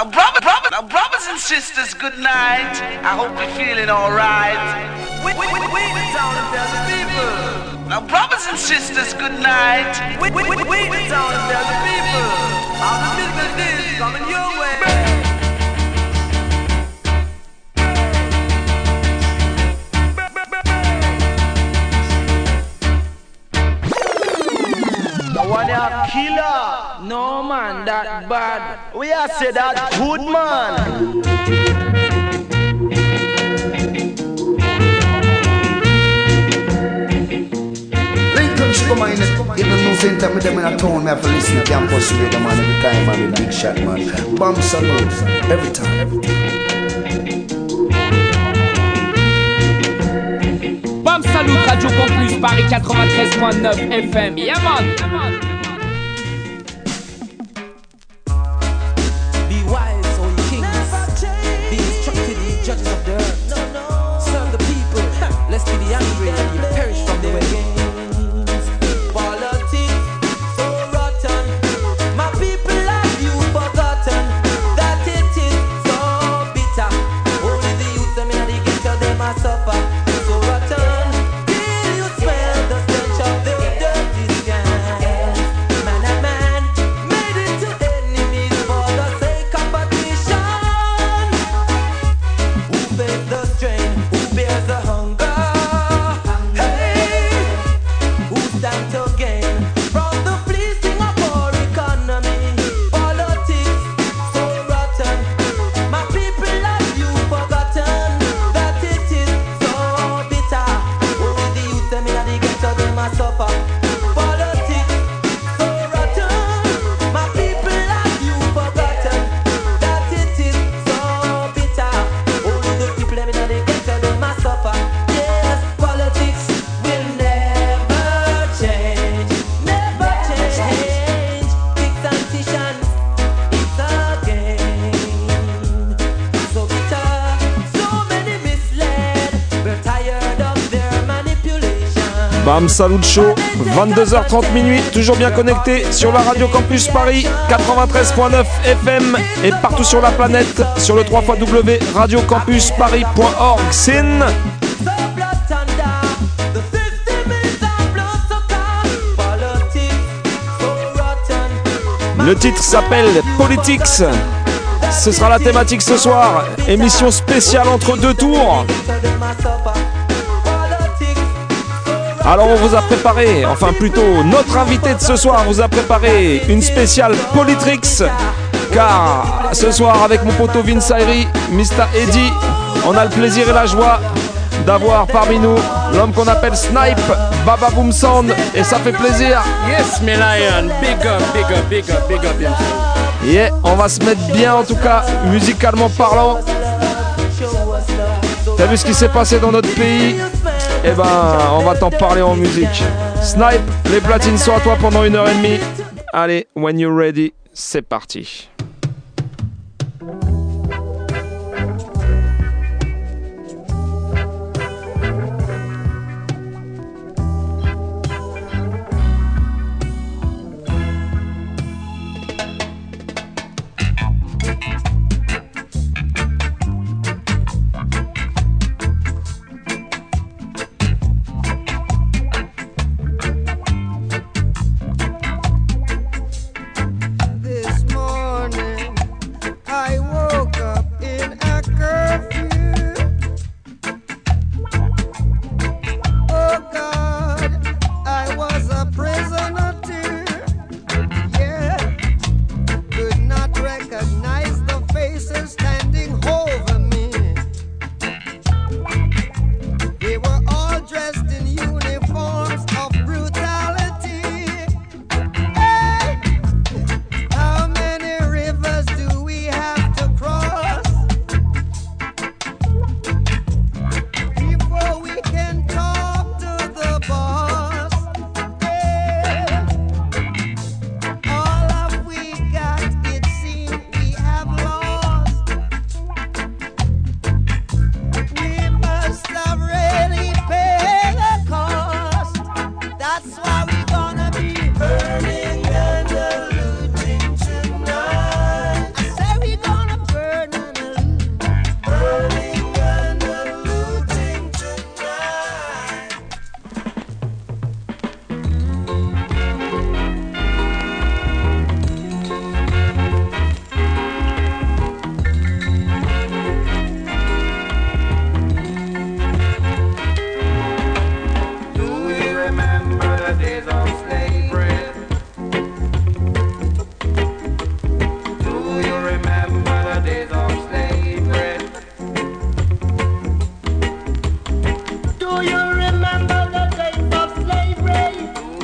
Now, brothers, brothers, now, brothers and sisters, good night. I hope you're feeling alright. We, we, we, we the town tell the people. Now, brothers and sisters, good night. We, we, we, we the town tell the people. How the business a killer. No man, that bad. We are say that good man. Lincoln sugar man, you know no same time with them in a town, me have to listen to campus radio man every time, man, big shot man. Bam Salute, every time. Every time. Bam Salut Radio Campus Paris 93.9 FM. Yeah man. Salut Show, 22h30 minuit, toujours bien connecté sur la radio Campus Paris 93.9 FM et partout sur la planète sur le 3 radiocampusparis.org. Sin. Le titre s'appelle Politics. Ce sera la thématique ce soir. Émission spéciale entre deux tours. Alors on vous a préparé, enfin plutôt notre invité de ce soir vous a préparé une spéciale Politrix car ce soir avec mon poteau Vince Ayri, Mr. Eddie, on a le plaisir et la joie d'avoir parmi nous l'homme qu'on appelle Snipe, Baba Boom Sound et ça fait plaisir. Yes, my lion, big up, big up, big up, big up. Yeah, on va se mettre bien en tout cas, musicalement parlant. T'as vu ce qui s'est passé dans notre pays? Eh ben, on va t'en parler en musique. Snipe, les platines sont à toi pendant une heure et demie. Allez, when you're ready, c'est parti.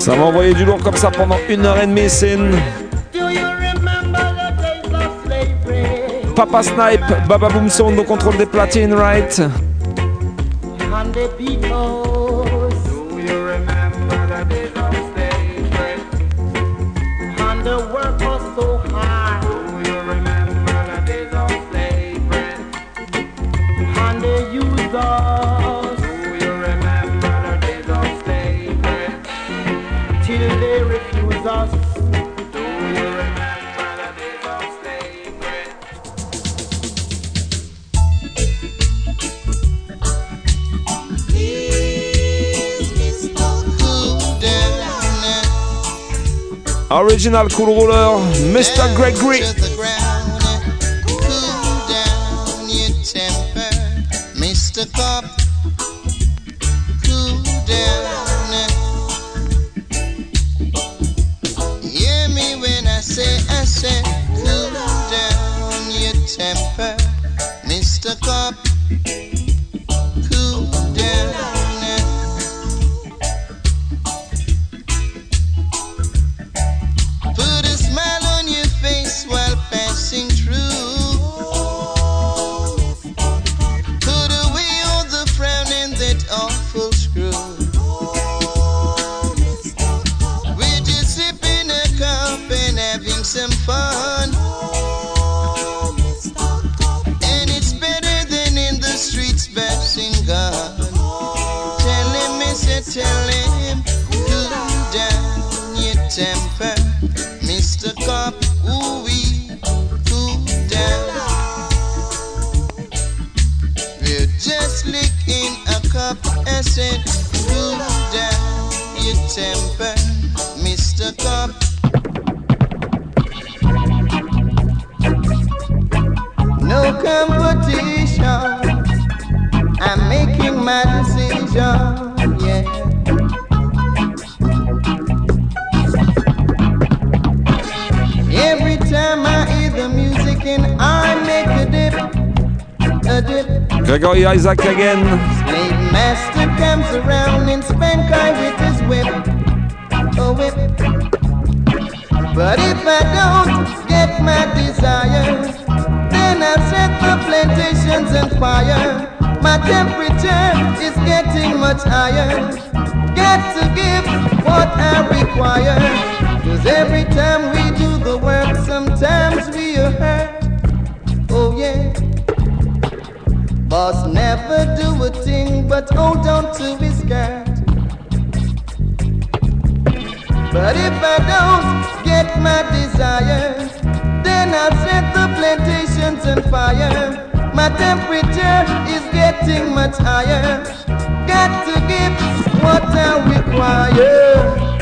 Ça va envoyer du lourd comme ça pendant une heure et demie, c'est Papa Snipe, Baba Boom Sound au contrôle des platines, right? Original Cool Roller, Mr. Gregory. Isaac again. Slave master comes around and spank I with his whip. Oh, whip. But if I don't get my desire, then I'll set the plantations on fire. My temperature is getting much higher. Got to give what I require. Don't get my desire. then I'll set the plantations on fire. My temperature is getting much higher. Got to give what I require.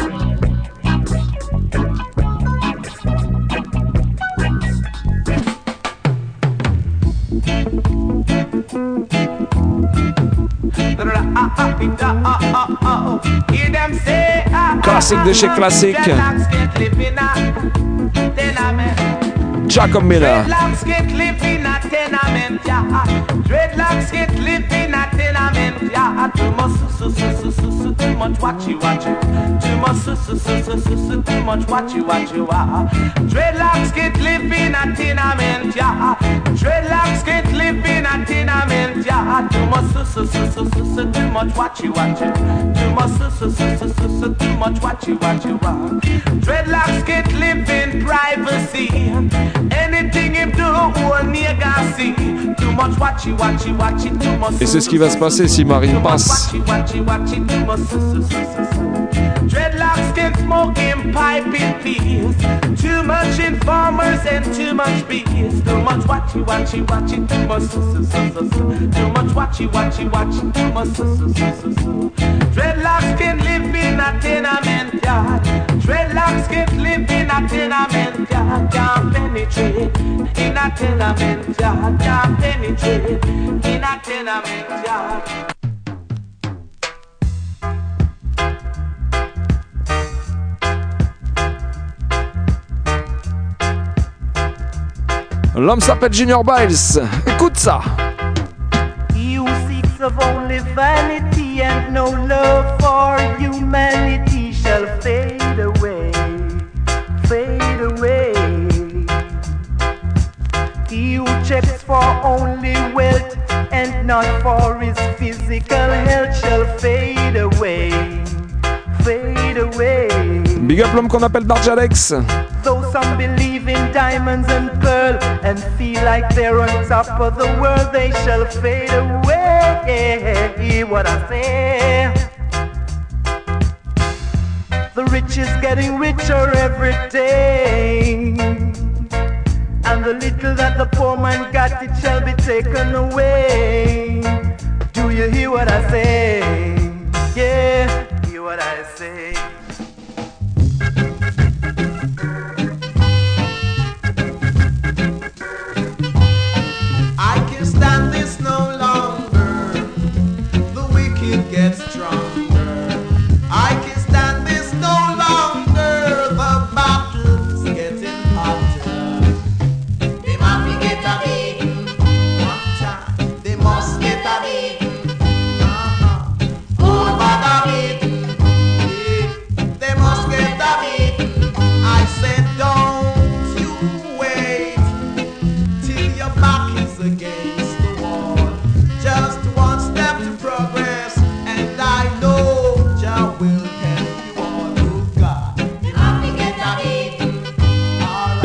Classique de chez classique. Jacob Miller. In a tenement, su. Dreadlocks get live in a tenement, yeah. Too much, su, su, su, su, su, su, too much watchy, watchy. Too much, su, su, su, su, su, su, too much watchy, watchy, ah. Dreadlocks get live in privacy. Anything him do, all nigga see. Too much watchy, watchy, watchy, too much. Et c'est ce qui va se passer si Marine passe. Smoke him pipe in peace. Too much informers and too much bees. Too much watchy, watchy, watchy, too much. Too much watchy, watchy, watchy, too much. Dreadlocks can live in a tenement yard. Dreadlocks can live in a tenement yard. Can't penetrate in a tenement yard. Can't penetrate in a tenement yard. L'homme s'appelle Junior Biles. Écoute ça. You seeks of only vanity and no love for humanity shall fade away, fade away. He who checks for only wealth and not for his physical health shall fade away, fade away. Big up l'homme qu'on appelle Barjalex. Though some believe in diamonds and pearl and feel like they're on top of the world, they shall fade away. What I say. The rich is getting richer every day. And the little that the poor man got, it shall be taken away. Do you hear what I say? Yeah, hear what I say.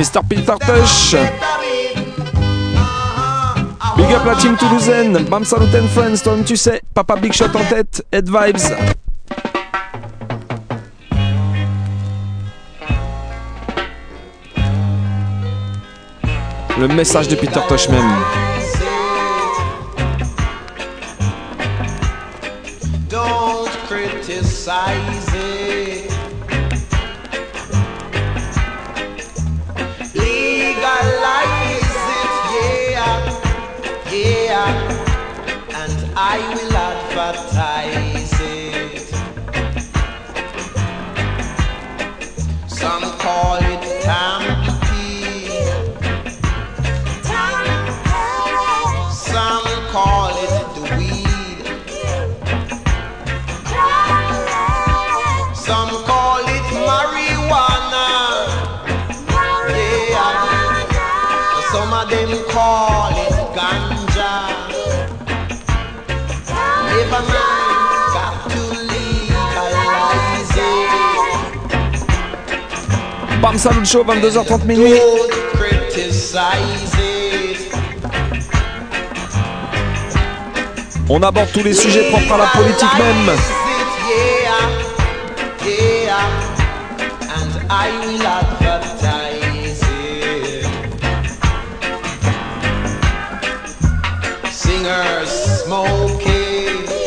Mr. Peter Tush. Big up la team toulousaine. Bam Salut and Friends, toi-même tu sais. Papa Big Shot en tête. Head Vibes. Le message de Peter Tosh même. Don't criticize Saloon Show, 22h30 minuit. On aborde tous les sujets propres à la politique même.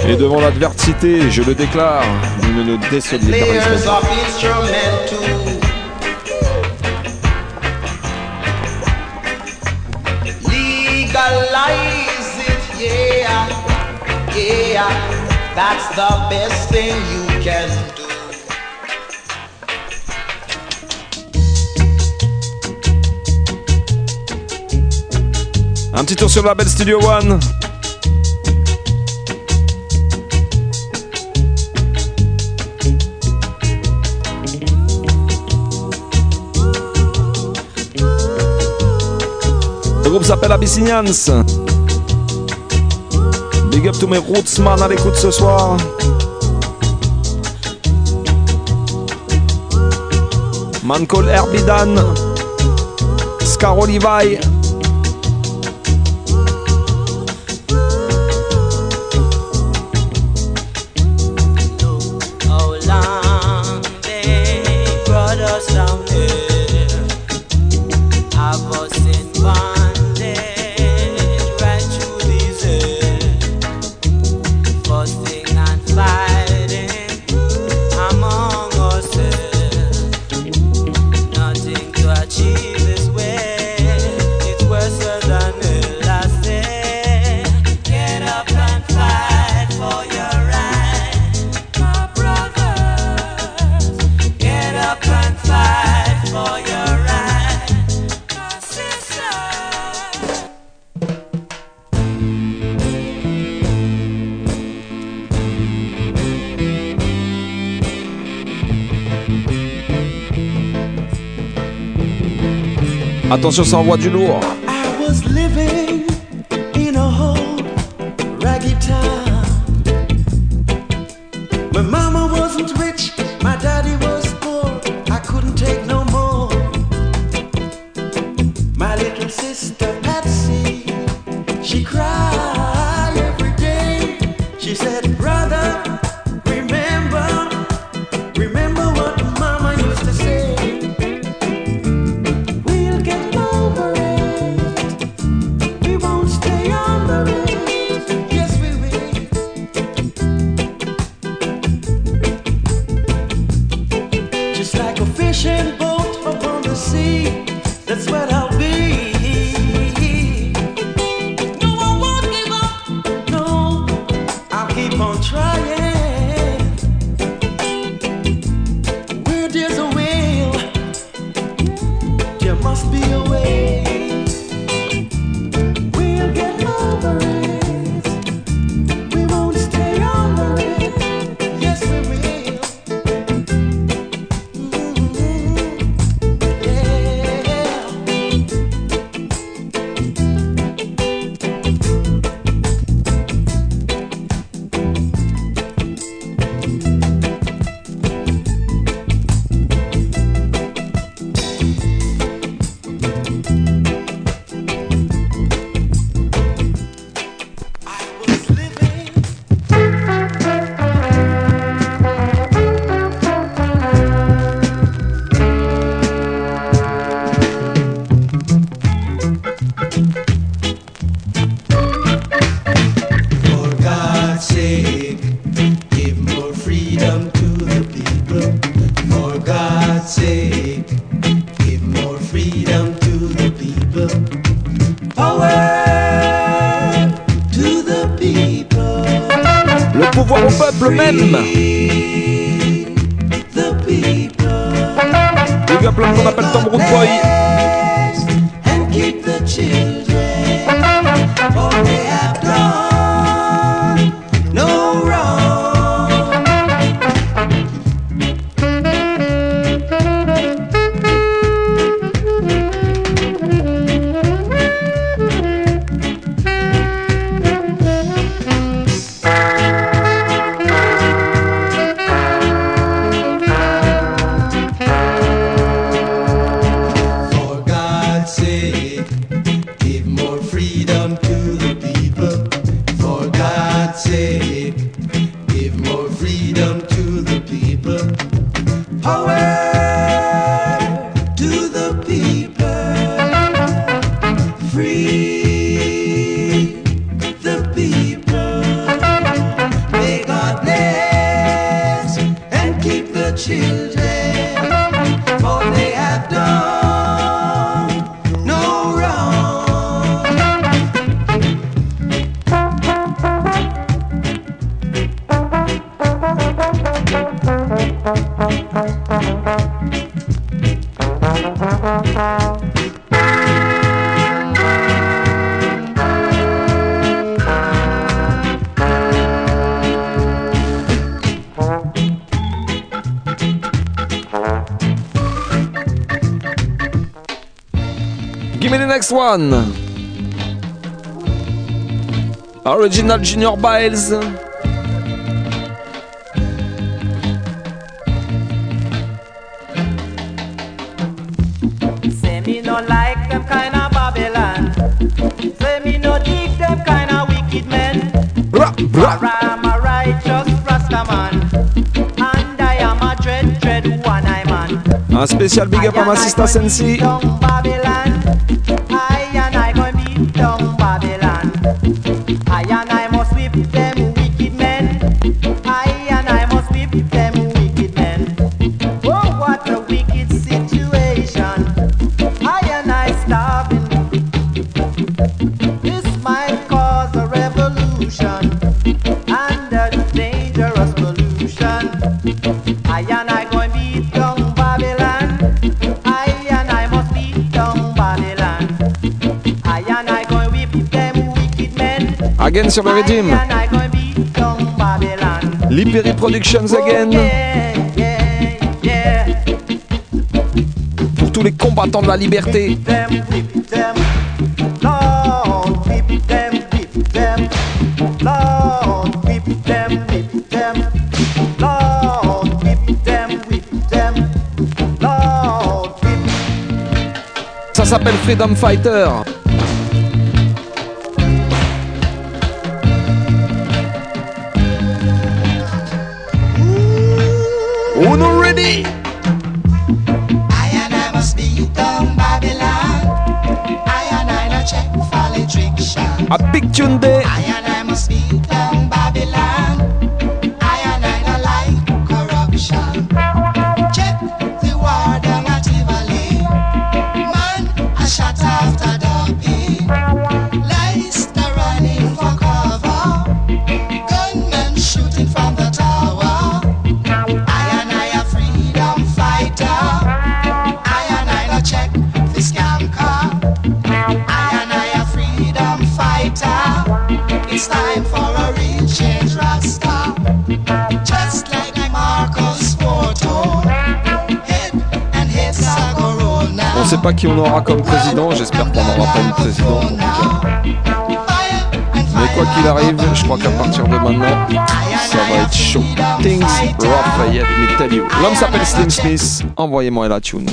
Et devant l'adversité, je le déclare, nous ne nous désolidarisons pas. That's the best thing you can do. Un petit tour sur le label Studio One. Le groupe s'appelle Abyssinians. Big up to mes rootsman à l'écoute ce soir. Man called Herbidan. Levi. attention, ça envoie du lourd. next one. Original Junior Biles. Un spécial big up à ma sister Sensi. Again sur le Redim. Libéry Productions Again. Pour tous les combattants de la liberté. Ça s'appelle Freedom Fighter. Pas qui on aura comme président, j'espère qu'on n'aura pas une présidente. Mais quoi qu'il arrive, je crois qu'à partir de maintenant, ça va être chaud. Things yet me tell you. L'homme s'appelle Slim Smith, envoyez-moi la tune.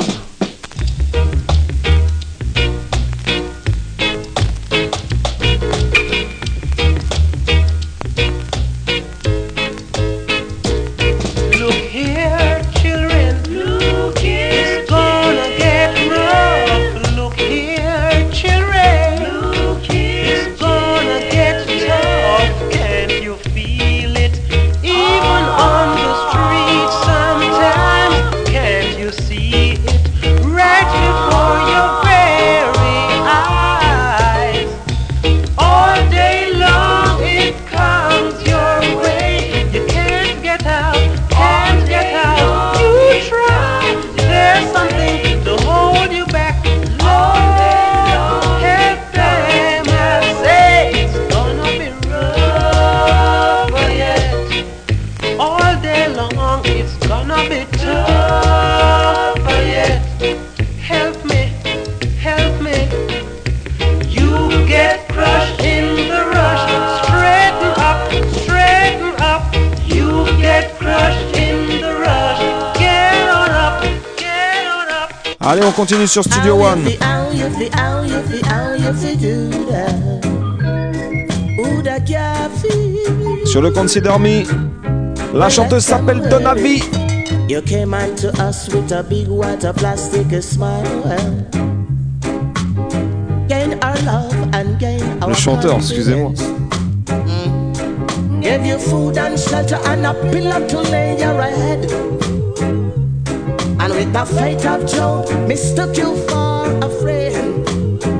Continue sur Studio One. Sur le Consider Me, la chanteuse s'appelle Donavi. You came unto us with a big white plastic smile. Gain our love and gain our Le chanteur, excusez-moi. Gave you food and shelter and a pillow to lay your head. With the fate of Job, mistook you for a friend.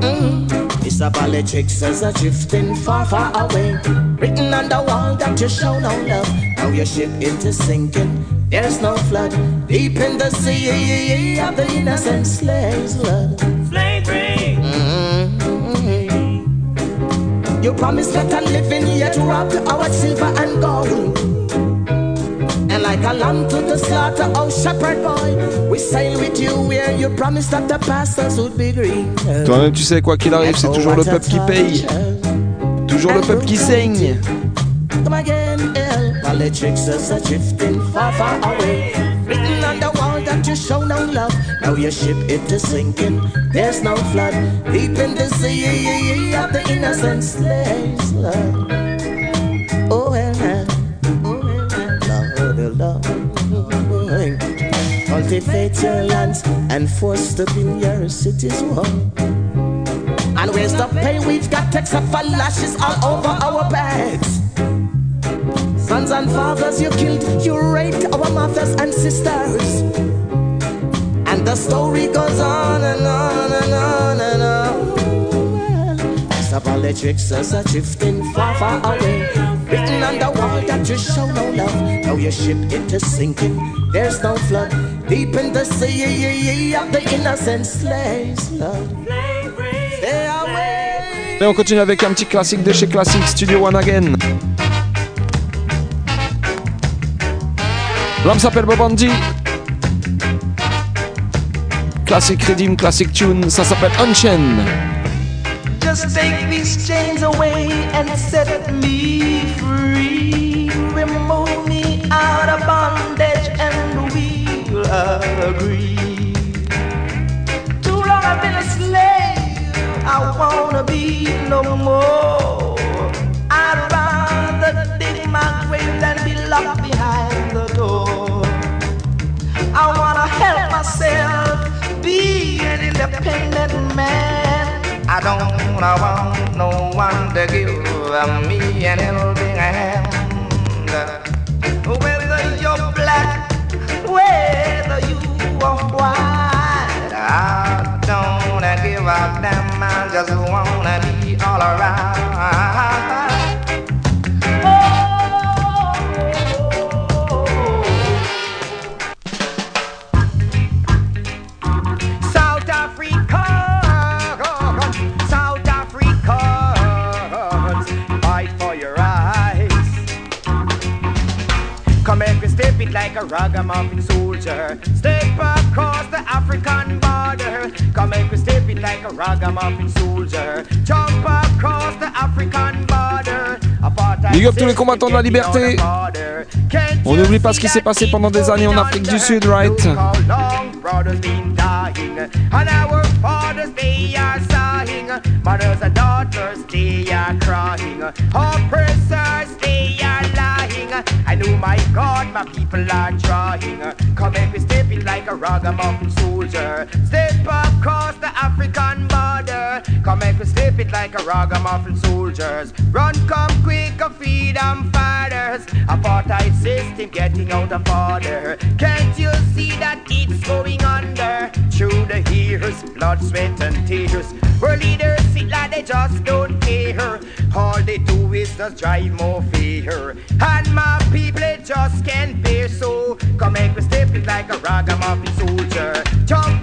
Mm. Mr. Politics is a drifting far, far away. Written on the wall that you show no love. Now your ship is sinking. There's no flood deep in the sea of the innocent slaves' blood. Mm-hmm. You promised that a living yet robbed our silver and gold. And like a lamb to the slaughter, oh shepherd boy, Toi-même, tu sais, quoi qu'il arrive, c'est toujours le peuple qui oh, paye. Toujours le peuple qui saigne. that you show no love. Now your ship it is sinking. There's no flood deep in the sea of the innocent slaves. Love. Oh, and, and. oh, and, and. Lord, oh, Cultivate your lands and force to build your cities war. And where's the pay? We've got texts of lashes all over our beds. Sons and fathers you killed, you raped our mothers and sisters. And the story goes on and on and on and on. Mr. Politics is a drifting far, far away. Written on the wall that you show no love. Now your ship is sinking. There's no flood deep in the sea of the innocent slaves. Lord. Stay away. Et on continue avec un petit classique de chez Classic Studio One Again. L'homme s'appelle Bob Andy. classic rhythm, classic tune. Ça s'appelle Unchain. Just take these chains away and set me free. Remove me out of bondage agree. Too long I've been a slave. I wanna be no more. I'd rather dig my grave than be locked behind the door. I wanna help myself be an independent man. I don't want no one to give me an helping hand. You are white, I don't give a damn. I just wanna be all around. South Africa, South Africa, fight for your rights. Come and step it like a ragamuffin soldier. Step across the African border. Come and step it like a ragamuffin soldier. Jump across the African border. Big up tous les combattants de la liberté. On n'oublie pas ce qui s'est passé pendant des années en Afrique du Sud, right? Mothers and daughters they are crying Oppressors my God my people are trying. Come and be stepping like a ragamuffin soldier. Step across the African border. Come and be it like a ragamuffin soldiers. Run come quick freedom fighters Apartheid system getting out of order. Can't you see that it's going under Through the years, blood, sweat and tears. World leaders sit like they just don't care. All they do is just drive more fear. And my people they just can't bear. So Come make me step it like a ragamuffin soldier. Jump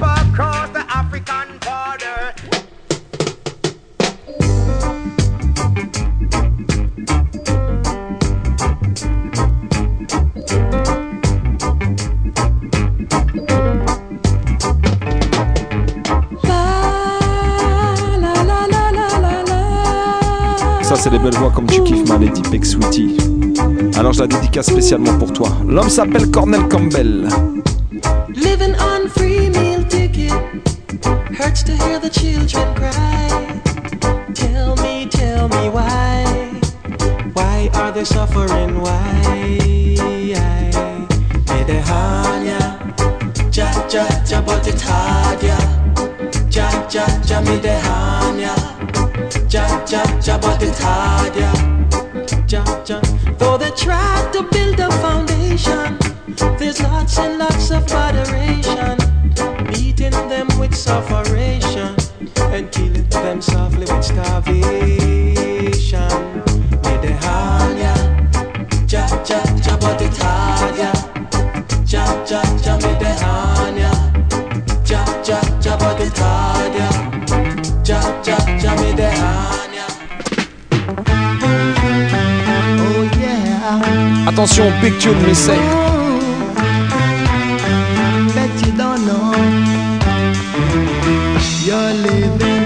C'est des belles voix comme tu kiffes ma Lady Peck Sweetie. Alors, je la dédicace spécialement pour toi. L'homme s'appelle Cornel Campbell. Living on free meal ticket hurts to hear the children cry. Tell me, tell me why. Why are they suffering? Why? Medehanya, ja ja ja, but it's hard, yeah. Ja ja ja, medehanya, ja ja ja, but it's hard, yeah. Ja ja. Though they tried to build a foundation. There's lots and lots of moderation, beating them with sufferation and killing them softly with starvation. Medehanya, ja ja ja, but it's hard, yeah. Ja ja ja, medehanya, ja ja ja, but it's hard, Attention, big tune, mais c'est. Bet you don't know you're living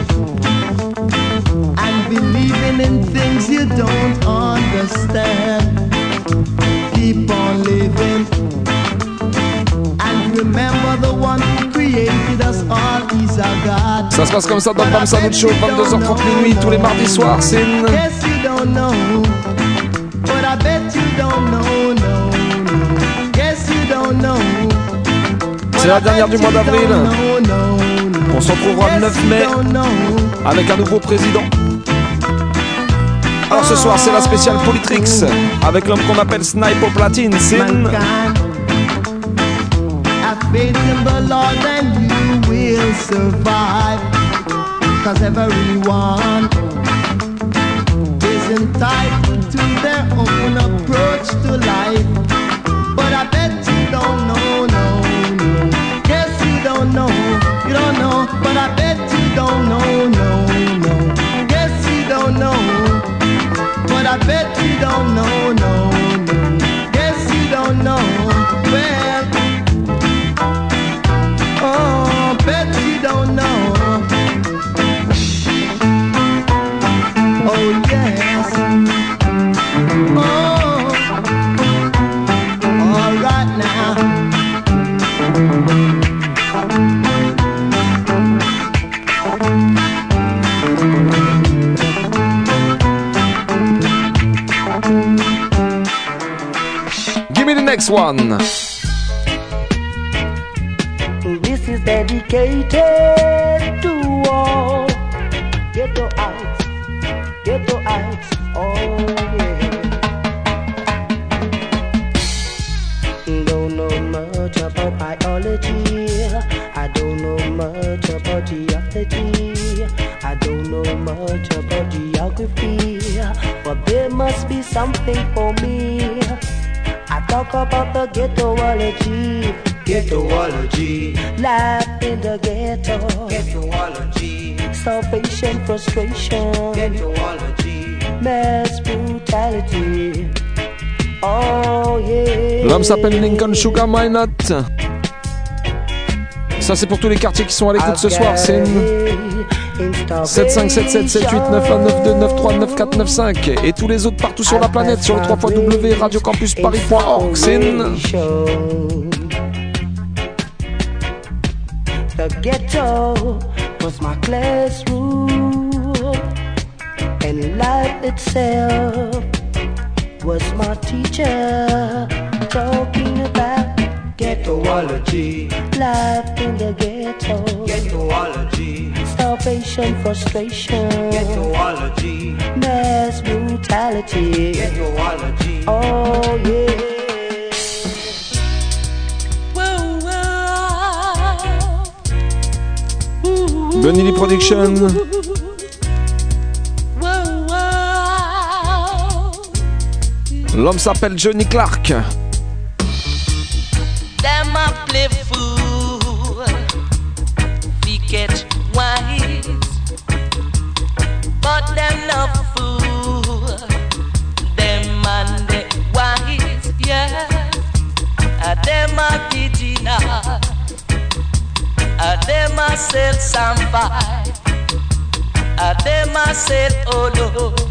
and believing in things you don't understand. Keep on living and remember the one who created us all is our God. Ça se passe comme ça dans le Bam Salut Show, 22h30 minuit, tous les mardis soirs. C'est une. Guess you don't know, C'est la dernière du mois d'avril. On se retrouvera le 9 mai avec un nouveau président. Alors ce soir, c'est la spéciale Politrix avec l'homme qu'on appelle Snipe au platine. C'est Mankind, have faith in the Lord and you will survive. Cause everyone is entitled to their own approach to life. I bet you don't know, no. Next one. This is dedicated Starvation, frustration. Ghettoology. Mass brutality. Oh yeah. L'homme s'appelle Lincoln Sugar My Nut. Ça c'est pour tous les quartiers qui sont à l'écoute ce soir. C'est une 7 5 7 7 7 8 9 1 9 2 9 3 9 4 9 5 et tous les autres partout sur la planète sur le 3 W radiocampusparis.org. C'est une The ghetto was my classroom, and life itself was my teacher. Talking about ghettoology, life in the ghetto, ghettoology, starvation, frustration, ghettoology, mass brutality, ghettoology. Oh yeah. Lee Production. L'homme s'appelle Johnny Clark. hacer olor.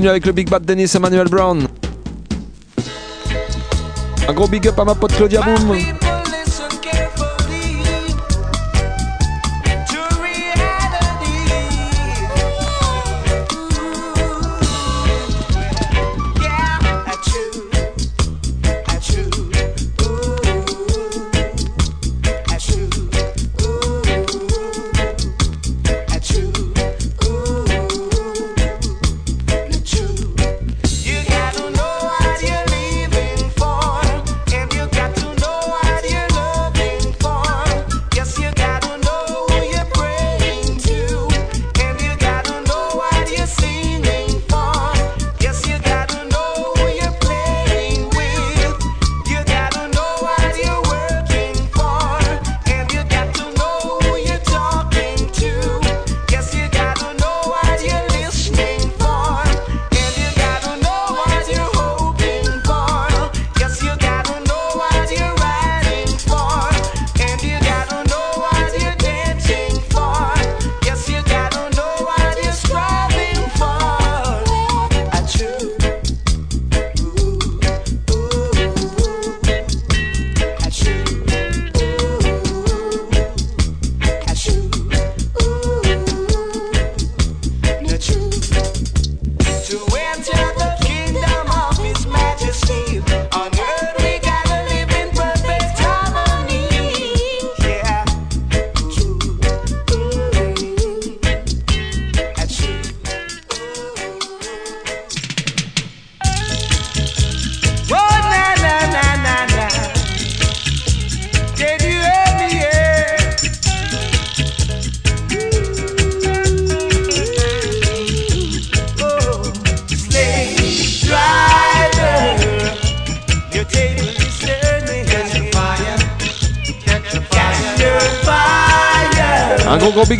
Continue avec le Big Bad Dennis Emmanuel Brown. Un gros big up à ma pote Claudia Boom.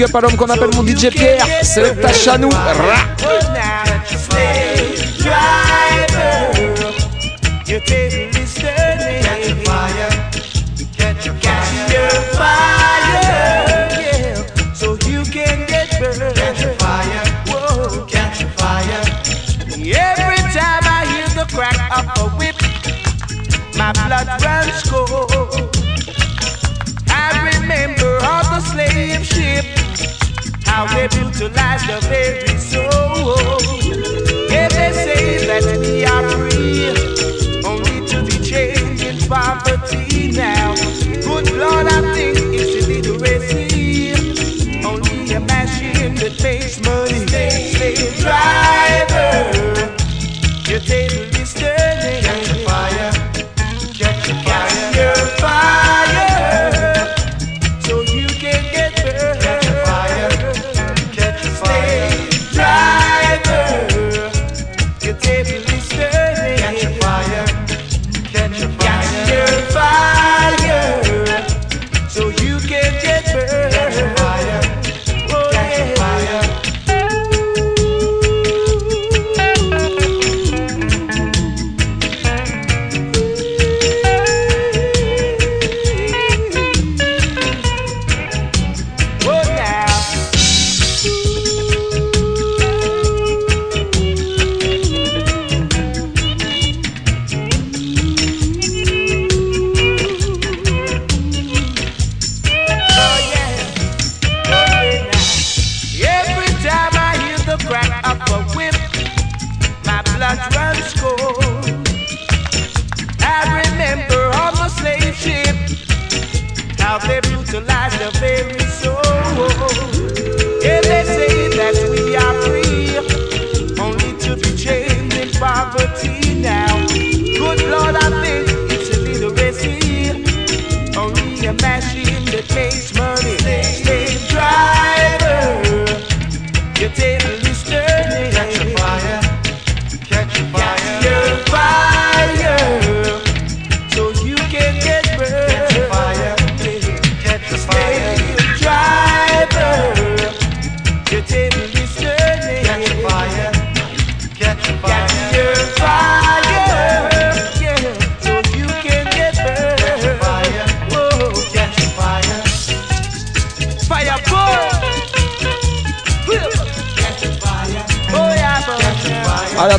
Big up à l'homme qu'on appelle mon DJ Pierre. C'est ta chanou.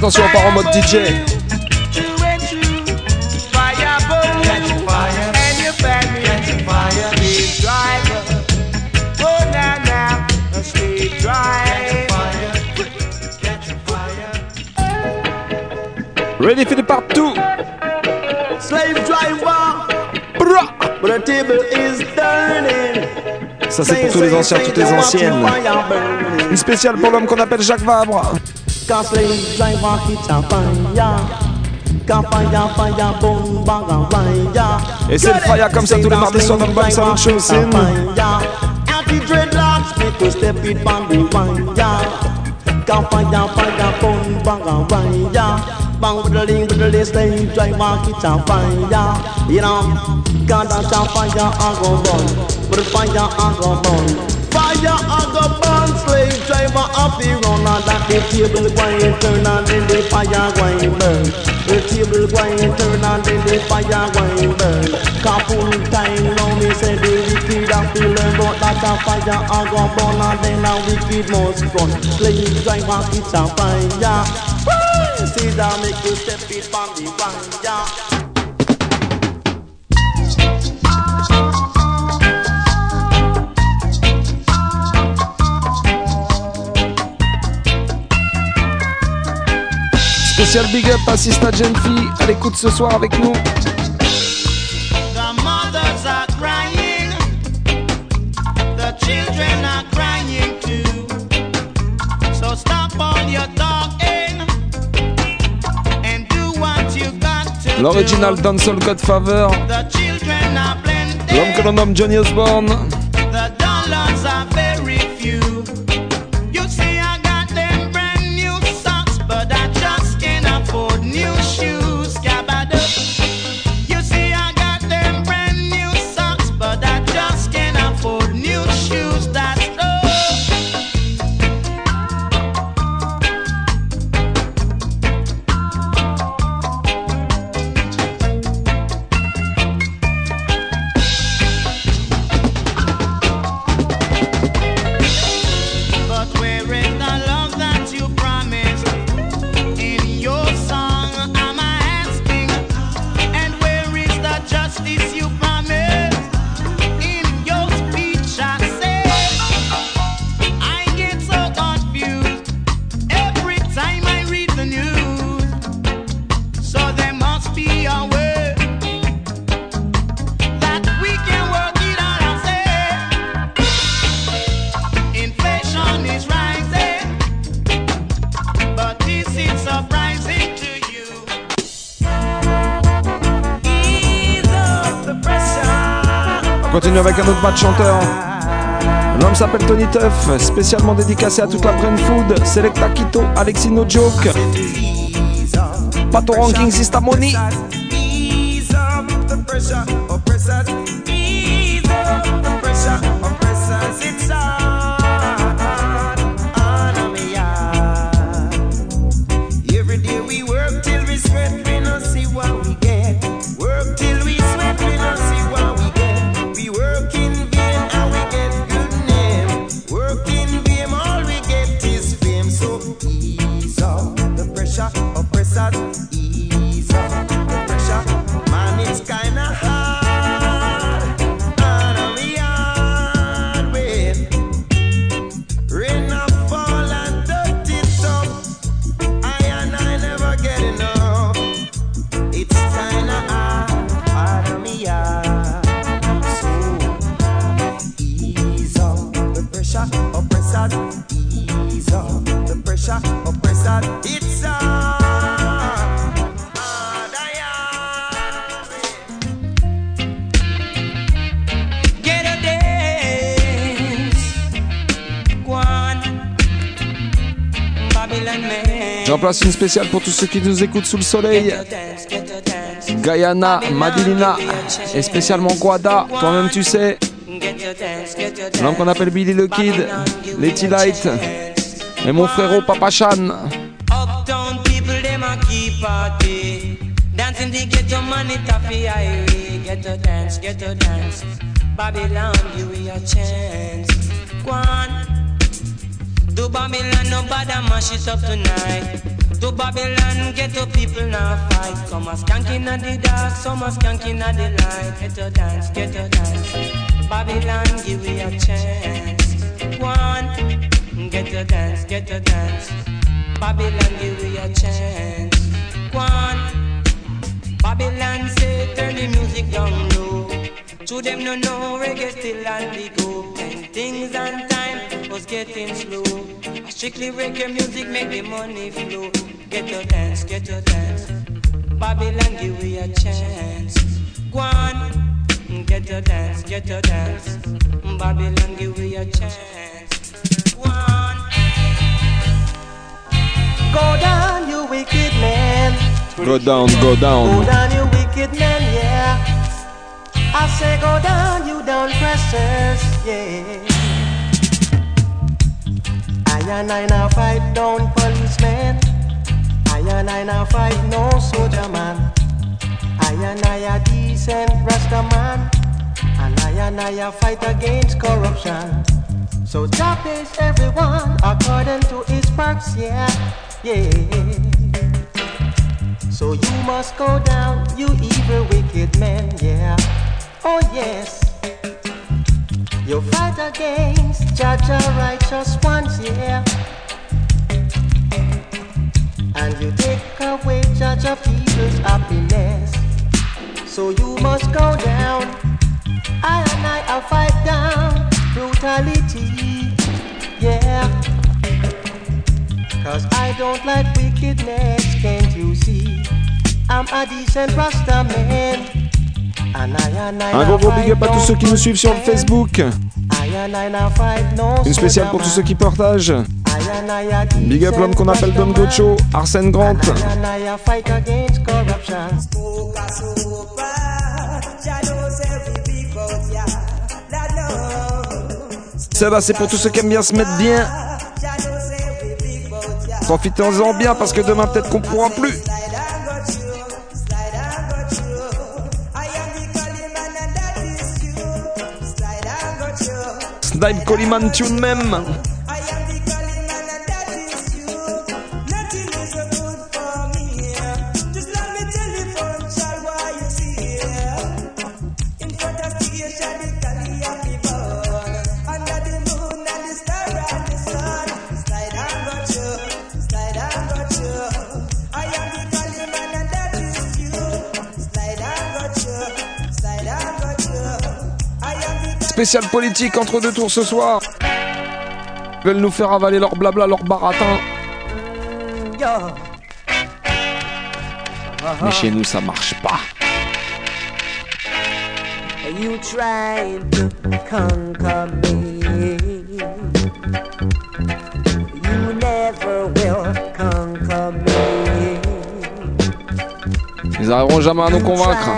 A stay driver. Catch a fire. Ready for the part 2. Slave driver. The table is turning. Ça c'est pour tous les anciens, toutes les anciennes. Une spéciale pour l'homme qu'on appelle Jacques Vabre. Driver hit a fire. Got fire, fire, boom, bang, fire. Et c'est le fire comme ça tous les mardis soirs dans le Bam Salute Show, c'est Anti-dreadlocks make us step it on the wire. Got fire, fire, boom, bang, fire. Bang with the link with the list, slave driver hit a fire. You know, God that's a fire, I go burn. But the fire, I go burn. Fire, I go burn. Slave driver up the run and that the table going turn and then the fire going burn. The table going turn and then the fire going burn. Couple time now me say the wicked have to learn but that a fire I go burn and then a wicked must run. Slave driver it's a fire. Woo! See that make you step it from the wire. Spécial big up, assiste à jeune fille. À l'écoute ce soir avec nous. L'original Dancehall Godfather. L'homme que l'on nomme Johnny Osborne. De chanteur. L'homme s'appelle Tony Tuff, spécialement dédicacé à toute la brain food. Selecta Quito, Alexis No Joke. Pato Ranking Sistamoni. Place une spéciale pour tous ceux qui nous écoutent sous le soleil. Guyana, Madilina et spécialement Guada, toi-même tu sais. L'homme qu'on appelle Billy the Kid, Letty Light et mon frérot Papa Chan. Dancing to get your money taffy highway. Get to dance, get to dance. Babylon, give me a chance. Go on. Do Babylon, nobody mash it up tonight. Do Babylon, get your people now fight. Some are skanking at the dark, some are skanking at the light. Get to dance, get to dance. Babylon, give me a chance. One. Get to dance, get to dance. Babylon, give me a chance. One. Babylon say turn the music down low. To them no know reggae still on the go. When things and time was getting slow. Strictly reggae music make the money flow. Get to dance, get to dance. Babylon give we a chance. Go on. Get to dance, get to dance. Babylon give we a chance. Go on. Go down, you wicked man. Go down, go down. Go down. down, you wicked man, yeah. I say go down, you down pressers, yeah. And I now fight down policemen. I and I now fight no soldier man. I and I a decent rasta man. And I and I a fight against corruption. So Jah pays everyone according to his perks, yeah, yeah. So you must go down, you evil wicked men, yeah. Oh yes. You fight against Jah Jah righteous ones, yeah. And you take away Jah Jah people's happiness. So you must go down. I and I will fight down brutality, yeah. Cause I don't like wickedness, can't you see? I'm a decent Rasta man. Un gros gros big up à tous ceux qui nous suivent sur le Facebook. Une spéciale pour tous ceux qui partagent. Big up l'homme qu'on appelle Don Gocho, Arsène Grant. I and I a fight against corruption. Celle-là, c'est pour tous ceux qui aiment bien se mettre bien. Profitez-en bien parce que demain, peut-être qu'on pourra plus. Snipe Collie Man Tune même. spécial politique entre deux tours ce soir. Veulent nous faire avaler leur blabla, leur baratin. Mais chez nous, ça marche pas. Me. Ils arriveront jamais à nous convaincre.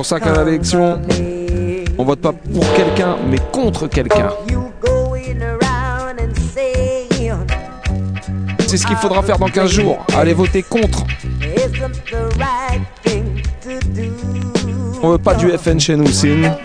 pour ça qu'à l'élection, on vote pas pour quelqu'un, mais contre quelqu'un. C'est ce qu'il faudra faire dans 15 jours. Aller voter contre. On veut pas du FN chez nous, Sin.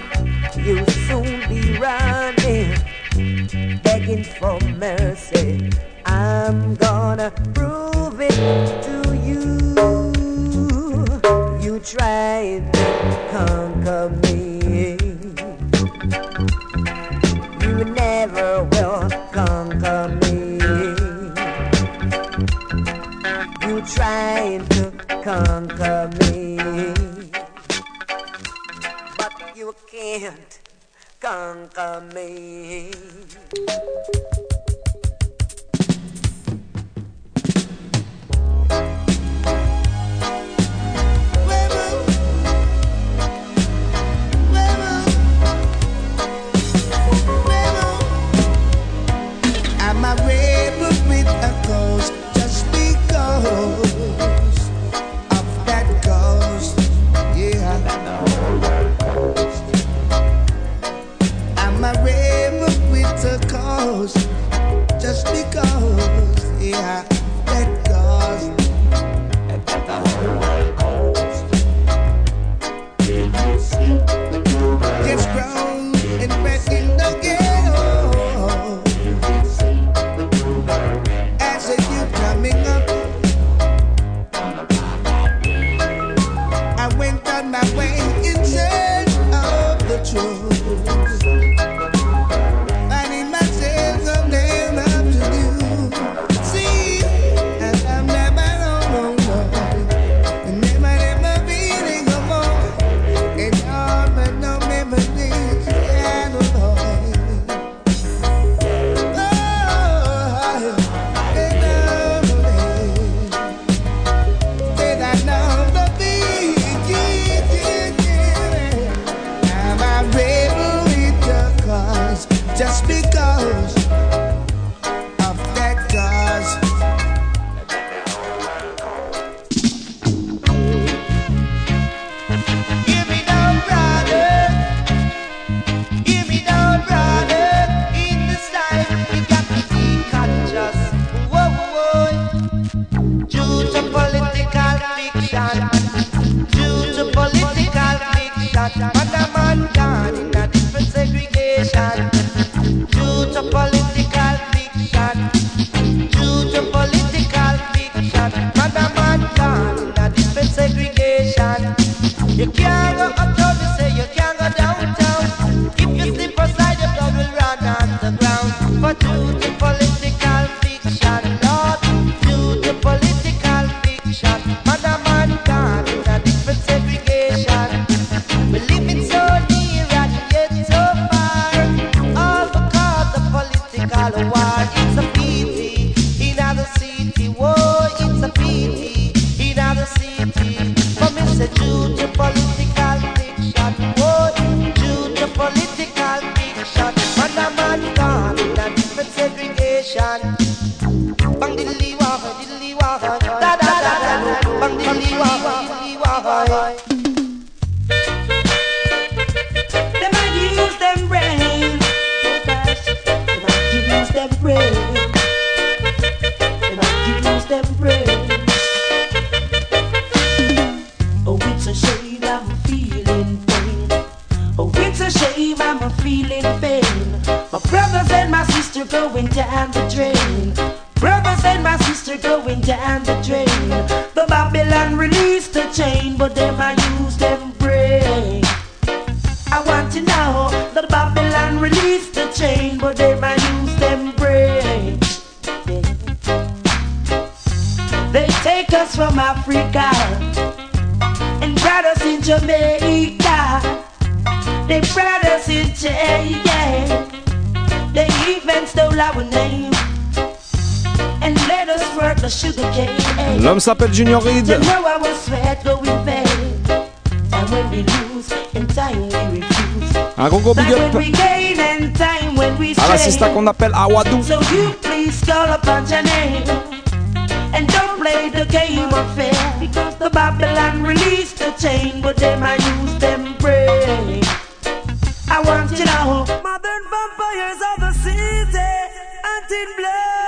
S'appelle Junior Reed. You know. Un gros gros big up à la sista qu'on appelle Awadou. So you please call upon your name and don't play the game of fear because the Babylon released the chain, but them I use them brain. I want you know, modern vampires of the city, blood.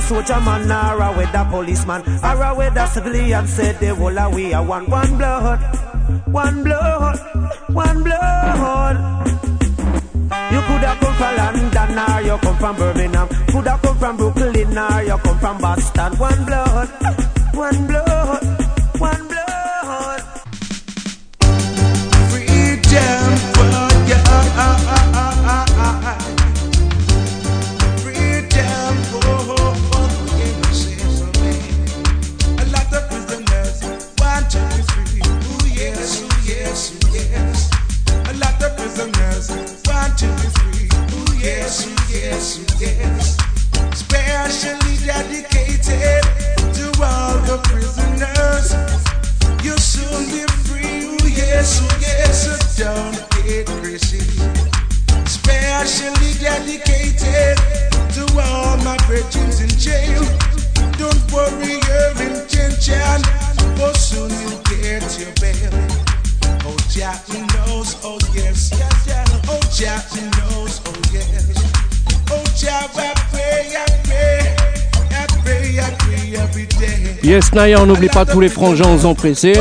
a soldier man or a weather policeman or a weather civilian. Said the whole of we are one, one blood, one blood, one blood. You coulda come from London or you come from Birmingham. Coulda come from Brooklyn or you come from Boston. One blood, one blood, one blood. Yes, yes. Specially dedicated to all the prisoners. You'll soon be free. Yes, yes. Don't get crazy. Specially dedicated to all my brethren in jail. Don't worry your intention, for soon you'll get your bail. Oh, Jack knows, oh yes. Oh, Jack knows, oh yes. Yes, Naya, on n'oublie pas tous les frangins aux empressés.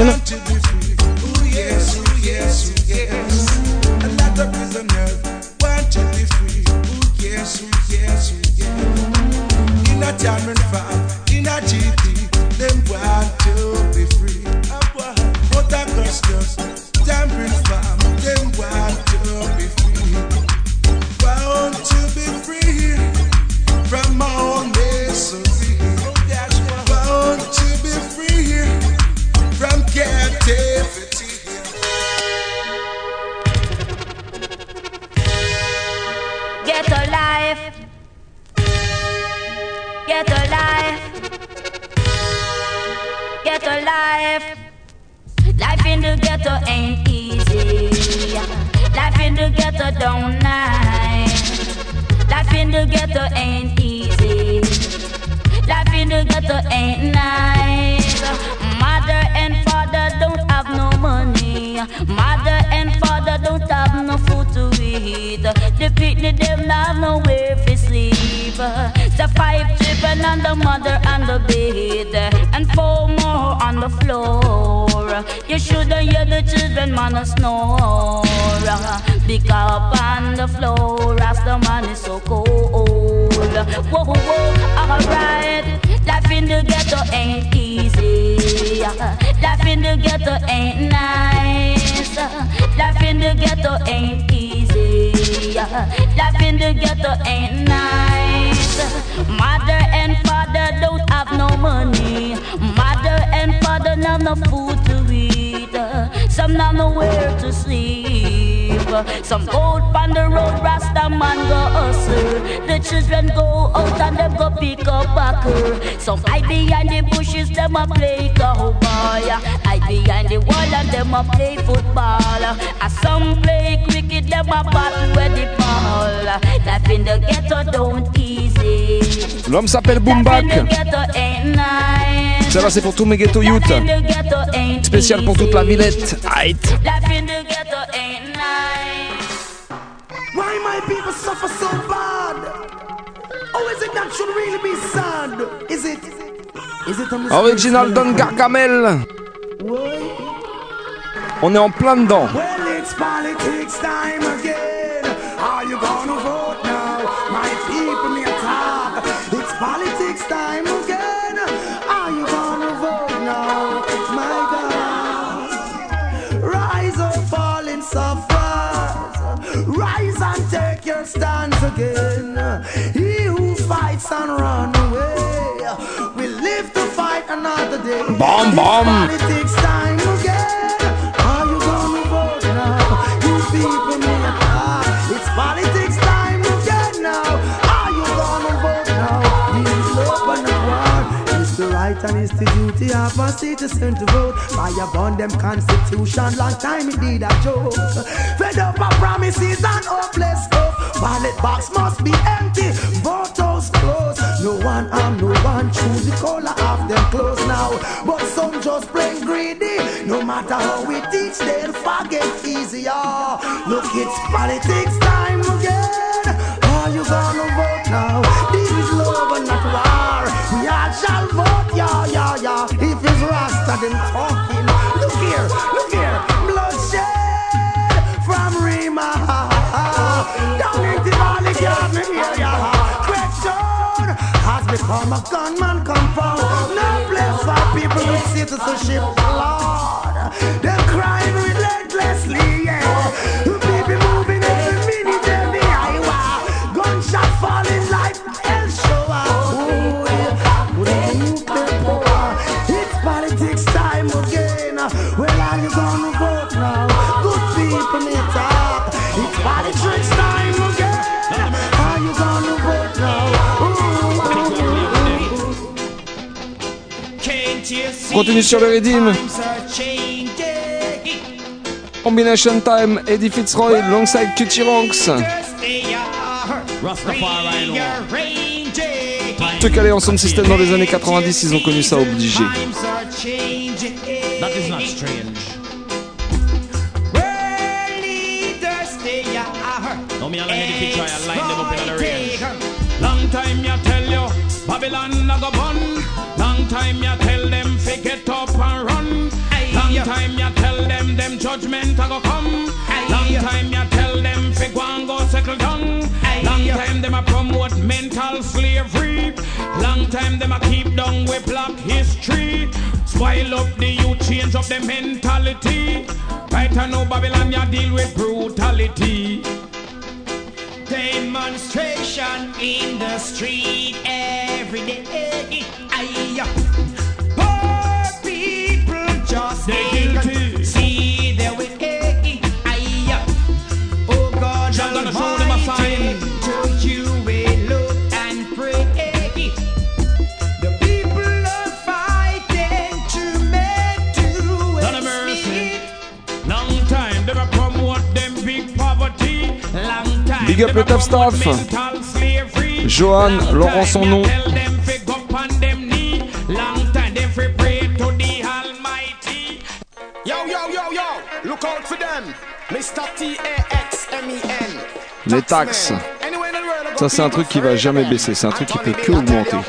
No food to eat. Some have nowhere to sleep. Some gold on the road, Rasta man go hustle. The children go out and them go pick up buckle. Some hide behind the bushes, them a play cowboy. Hide behind the wall and them a play football. And some play cricket, them a battle where the ball. Life in the ghetto don't easy. L'homme s'appelle Boombak. Ça va, c'est pour tous mes ghetto youth. Spécial pour toute la Villette. Aïe. Why my people suffer so bad? Oh, is it that should really be sad? Is it? Is it? Original Don Gargamel. On est en plein dedans. Again. He who fights and run away will live to fight another day. Bomb, bomb. Politics time again. Are you gonna vote now? You people. It's politics time again now. Are you gonna vote now? It's open. It's the right and it's the duty of a citizen to vote. By upon them constitution, long time it did a joke. Fed up of promises and hopeless hope. Ballot box must be empty. Vote house closed. No one arm, no one choose the color of them clothes now. But some just plain greedy. No matter how we teach, they'll forget easier. Look, it's politics time again. Are you gonna vote now? Become a gunman compound. No place for people with citizenship, Lord. They're crying relentlessly, yeah. Continue sur le changing? Combination Time, Eddie Fitzroy, alongside Cutie Ranks. Rastafari, allaient en sound system dans les années 90, ils ont connu ça obligé. Judgment a go come. Long time ya tell them, fi go and go settle down. Long time them a promote mental slavery. Long time them a keep down with black history. Spoil up the youth, change up the mentality. Right I know Babylon ya deal with brutality. demonstration in the street every day. Big up le top staff. Johan, Laurent son nom. Les taxes. Ça, c'est un truc qui va jamais baisser. C'est un truc qui peut que augmenter.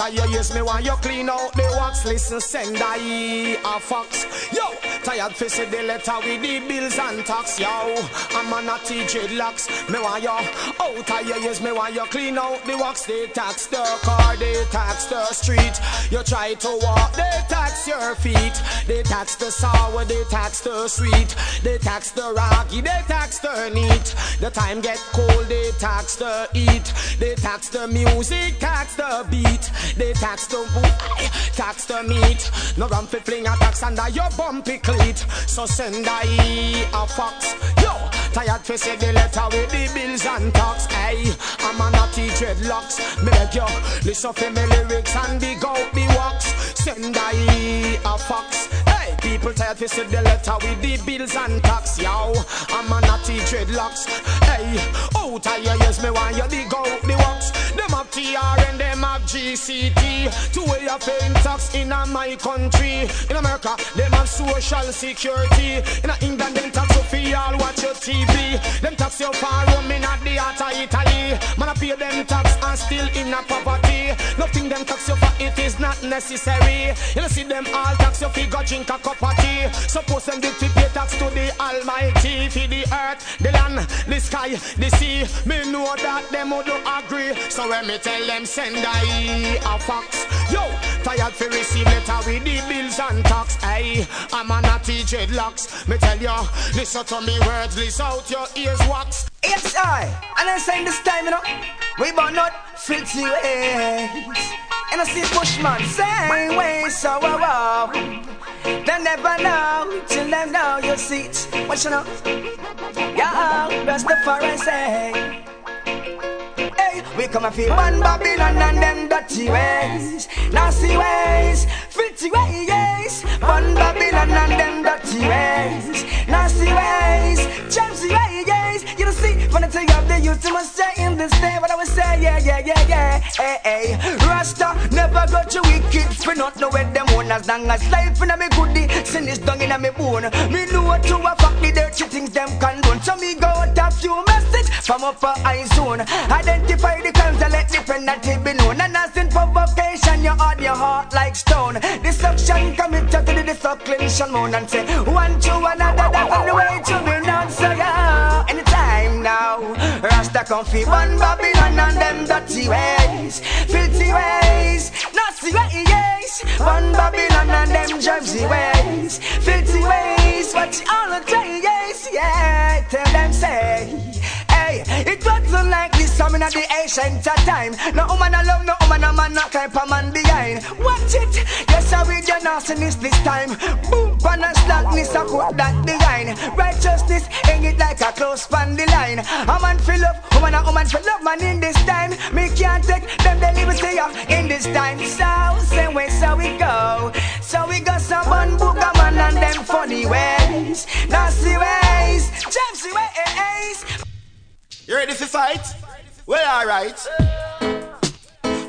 Out of your ears, me want you clean out the wax. Listen, send I a fox. Yo, tired to see the letter with the bills and tax, yo. I'm a naughty dreadlocks. Me want you out of your ears, me want you clean out the wax. They tax the car, they tax the street. You try to walk, they tax your feet. They tax the sour, they tax the sweet. They tax the rocky, they tax the neat. The time get cold, they tax the heat. They tax the music, tax the beat. They tax the wood, tax the meat. No run fi fling a tax under your bumpy So send I a fox. Yo, tired fi say the letter with the bills and tax. Hey, I'm a naughty dreadlocks. Me beg you, listen to me lyrics and big out the wax. Send I a fox. Hey, people tired fi say the letter with the bills and tax. Yo, I'm a naughty dreadlocks. Hey, out of your me want you dig out the wax. Them have TR and them have GCT. Two way of paying tax in my country. In America, them have social security. In England, them tax you for all watch your TV. Them tax you for roaming at the heart of Italy. Man, I pay them tax and still in a poverty. Nothing them tax you for it is not necessary. You know, see them all tax you for go drink a cup of tea. Suppose them did fi pay tax to the Almighty for the earth, the land, the sky, the sea. Me know that them would agree. So when me tell them send I a fax, yo, tired fi receive letter with the bills and tax. Hey, I'm a naughty dreadlocks. Me tell you, listen to me words, listen out your ears wax. Yes, I. And I'm saying this time, you know, we but not filthy ways. And I see Bushman same way, so wow, wow. They never know till they know your seats. What you know? Yeah, that's the foreign say. Eh? Hey, we come and feel one Babylon and them dirty ways, nasty ways, filthy ways. One Babylon and them dirty ways, nasty ways, Chelsea ways. You don't see, when I tell you the youth, you must stay in this day. What I would say, yeah, yeah, yeah, yeah. Hey, hey, Rasta never got to wicked for not know where them own as long as life in a me goodie, sin is dung in a me bone. Me know to a fuck the dirty things them condone. So me go out a few message from upper eye zone. Identify the crimes and let the penalty be known. And as in provocation, you on your heart like stone. Destruction committed to the destruction moan and say one to another. That's the way to be known. So yeah, anytime now, Rasta come fi one Babylon and them dirty ways, filthy ways, nasty ways. One Babylon and them Jersey ways, filthy ways. Watch all the days, yeah. Tell them say. Hey, it wasn't like some in the ancient time. No woman a love, no woman a man, no type of man behind. Watch it, yes I read your nastiness this time. Boom, pan and slackness, I put that behind. Righteousness, hang it like a close span the line. A man feel love, woman a woman feel love, man in this time. Me can't take them the liberty of in this time. So, same way, so we go. So we got some one booger man and them funny ways. Nasty ways, Jamesy ways. You ready for fight? Well, alright.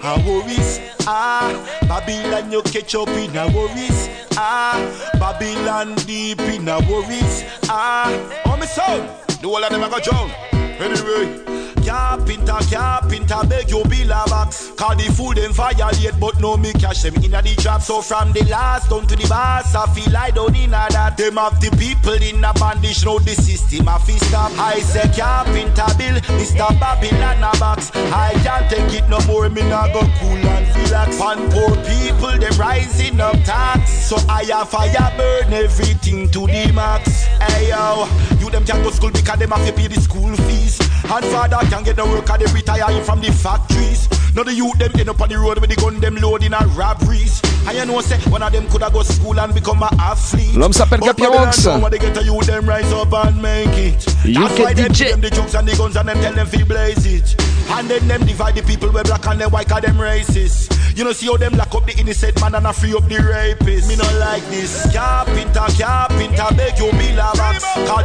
A worries, ah, Babylon you catch up in a worries, ah, Babylon deep in a worries, ah. Oh my son, the whole of them a go drown. Anyway. Carpenter, carpenter, beg you build a box. Cause the food them violate but no me cash them in a the trap. So from the last down to the boss I feel I don't in a that. Them have the people in a bandage Now the system a fi stop. I say carpenter bill Mr. Babylon a box. I can't take it no more Me nah go cool and relax. Pan poor people them rising up tax. So I have fire burn everything to the max. Hey yo You them can't go school because them have to pay the school fees And father can't get the work and they retire from the factories. Now the youth them end up on the road with the gun them loading and robberies. And you know say one of them coulda go school and become a athlete. L'homme s'appelle But Capirox. Babylon know when they get the youth them rise up and make it. You That's get why them DJ. give them the drugs and the guns and them tell them fi blaze it. And then them divide the people where black and them white cause them racist. You know see how them lock up the innocent man and a free up the rapist. Me not like this. Carpenter, carpenter, beg you build a box. Cause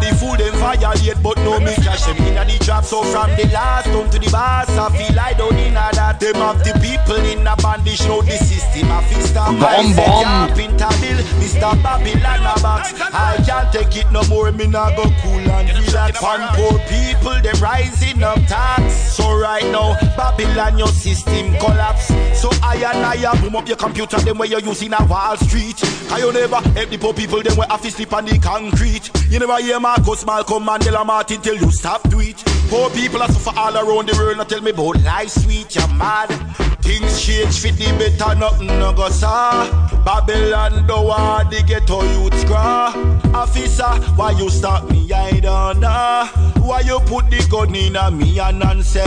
the food them violate but no me cash them in a the trap. So from the last down to the boss, I feel I don't in a that. Them have the people in a bandage, now the system a fi stop. I Bomb, bomb. carpenter bill, Mr. Babylon a box. I can't take it no more, me nah go cool and relax. Pan poor people, them rising up tax. So right now, Babylon your system collapse. So I and I a boom up your computer, them where you using a Wall Street. Cause you never help the poor people, them where have to sleep on the concrete. You never hear Marcus, Malcolm, Mandela, Martin till you stop do it. Poor people are suffer all around the world. Not tell me about life sweet, you're mad. Things change for the better, nothing no go saw. Babylon do want the ghetto youth scraw. Officer, why you stop me? I don't know. Why you put the gun in a me and answer?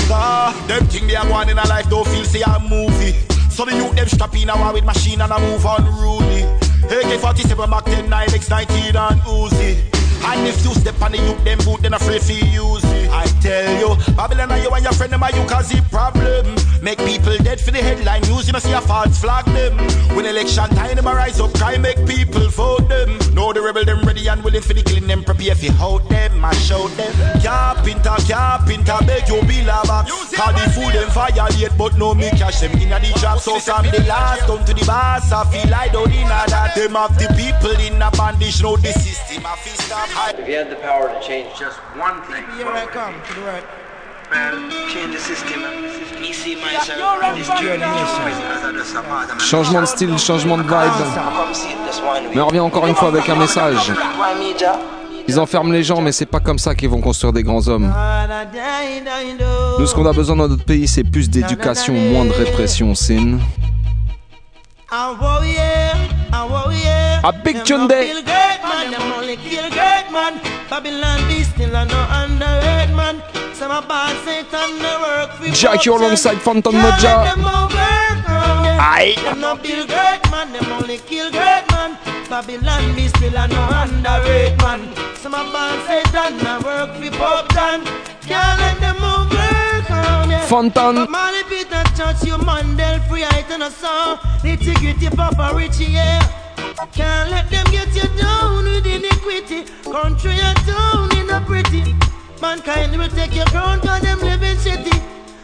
Them thing they are going in a life don't feel see a movie. So the youth them strap in a war with machine and a move unruly. AK-47, Mac 10, 9, X19 and Uzi. And if you step on the youth, them boot, then afraid for use it. I tell you, Babylon and you and your friend, them are you cause the problem. Make people dead for the headline news, you know see a false flag them. When election time, them a rise up, try make people vote them. Know the rebel, them ready and willing for the killing them, prepare for hold them, I show them. Carpenter, carpenter, beg you be lava. Cause the food them violate, but no me cash them in the job. So from the last down to the boss, I feel I don't in that. Them have the people in a bandage, know the system, I feel stop. If you had the power to change just one thing, come to the right. Changement de style, changement de vibe. Mais on revient encore une fois avec un message. Ils enferment les gens, mais c'est pas comme ça qu'ils vont construire des grands hommes. Nous, ce qu'on a besoin dans notre pays, c'est plus d'éducation, moins de répression, sin. Wow yeah. A big tune day. Feel great man, them only kill great man. Babylon be still a no underrated man. Some a bad Satan no work for Jack, you alongside Fantan Mojah. let them overcome, yeah. Aye. Them no build great man, them only kill great man. Babylon be still a no underrated man. Some a bad Satan no work for corruption. Can't Fontan. Marley Peter Church, you Mandel free height and a song. Nitty-gritty Papa Richie, yeah. Can't let them get you down with iniquity. Country and town in a pretty. Mankind will take your crown cause them living shitty.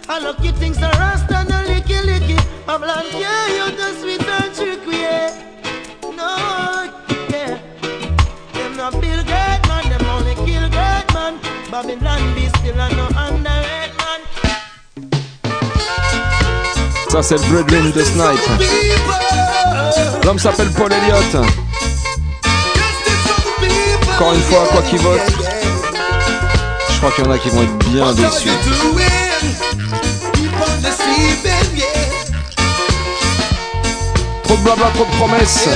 I look you things are rust and a licky licky. Babylon, yeah, you the sweet and trickery, yeah. No, yeah. Them not build great man, them only kill great man. Babylon be still a no underrated C'est le de Snipe. L'homme s'appelle Paul Elliott. Encore une fois, quoi qu'il vote, je crois qu'il y en a qui vont être bien déçus. Trop de blabla, trop de promesses.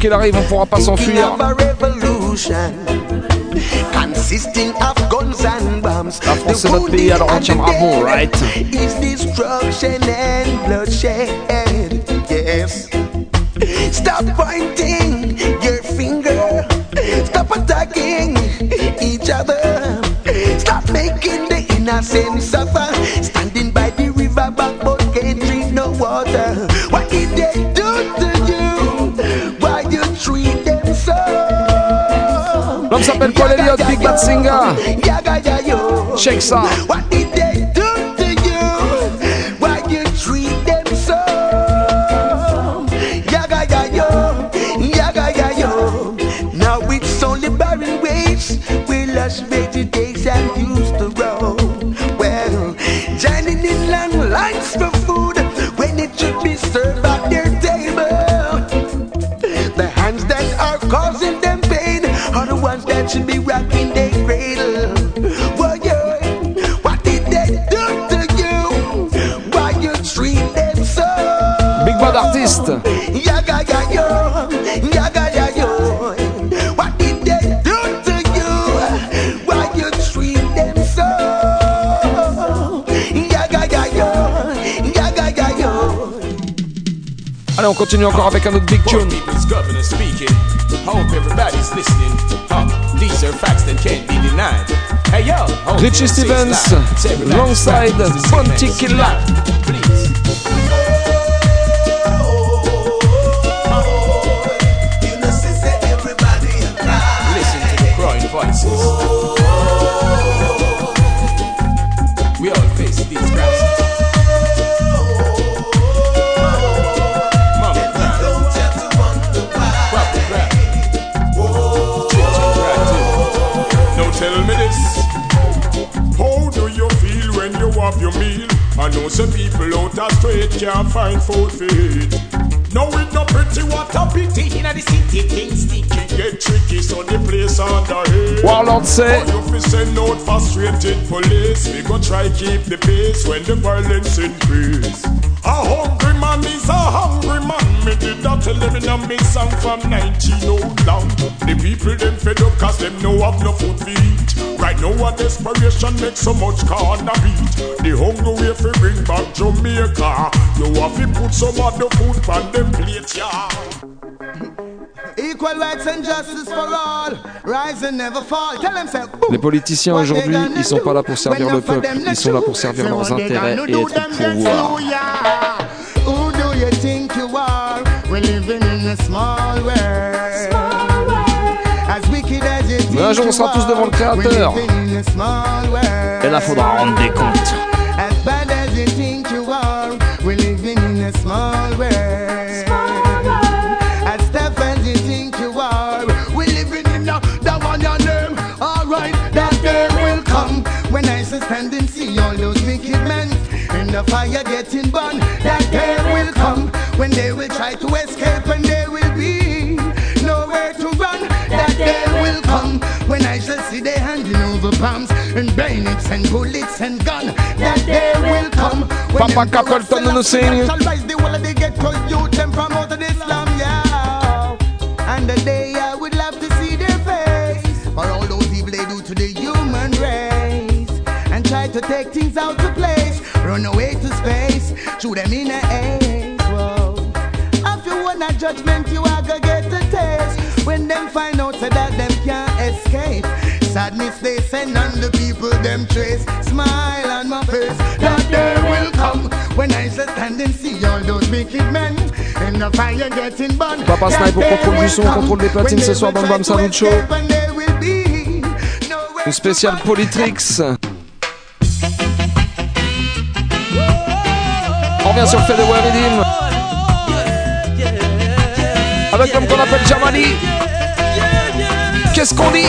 Qu'il arrive, on pourra pas s'enfuir. consisting of guns and bombs. La France c'est notre pays, alors on tiendra bon, right? Is destruction and bloodshed. Yes. Stop pointing your finger. Stop attacking each other. Stop making the innocent suffer. Paul Elliott, Big Bad Singer. Check ça. continue encore avec un autre big tune. Richie Stevens, alongside Fonty Killa. When you have your meal? I know some people out the street can't find food to eat. Now it no pretty what a pity in the city things sticky get tricky so the place under hate. Warlord say- Oh, you fi send out frustrated police. We go try keep the pace when the violence increase. A hungry man is a hungry man. Me did that tell them in a me song from 19 old long. The people them fed up cause them no have no food to eat. Right now a desperation makes so much corner beat. The hunger we fi bring back Jamaica. You have to put some of the food on them plate, yeah. Equal rights and justice for all. Rise and never fall. Tell them, say, Les politiciens aujourd'hui, ils sont pas là pour servir le peuple, ils sont là pour servir leurs intérêts et être au pouvoir. Who do you think you are? We're living in a small world. Mais un jour, on sera tous devant le Créateur. we're living in a small world. Et là, faudra rendre des comptes. As bad as you think you are, we're living in a small world. As tough as you think you are, we're living in a that one your name. Alright, that day will come when I shall stand and see all those wicked men in the fire getting burned. That day will come when they will try to escape and when I shall see they handing over bombs and bayonets and bullets and guns. That day will come when Papa Capleton nous signe. shall rise the whole of the ghetto youth them from out of the slum, yeah. And the day I would love to see their face for all those evil they do to the human race and try to take things out of place, run away to space, shoot them in the ace. Whoa. After one a judgment, you are gonna get a taste when them find out that them. Sadness they send on the people them trace. Smile on my face, that day will come when I shall stand and see all those wicked men in the fire getting burned. Papa Snipe au contrôle du son, contrôle des platines ce soir Bam to Salut Show. Une spéciale Politrix. On revient sur le fait de. Avec l'homme qu'on appelle Jamali. Qu'est-ce qu'on dit?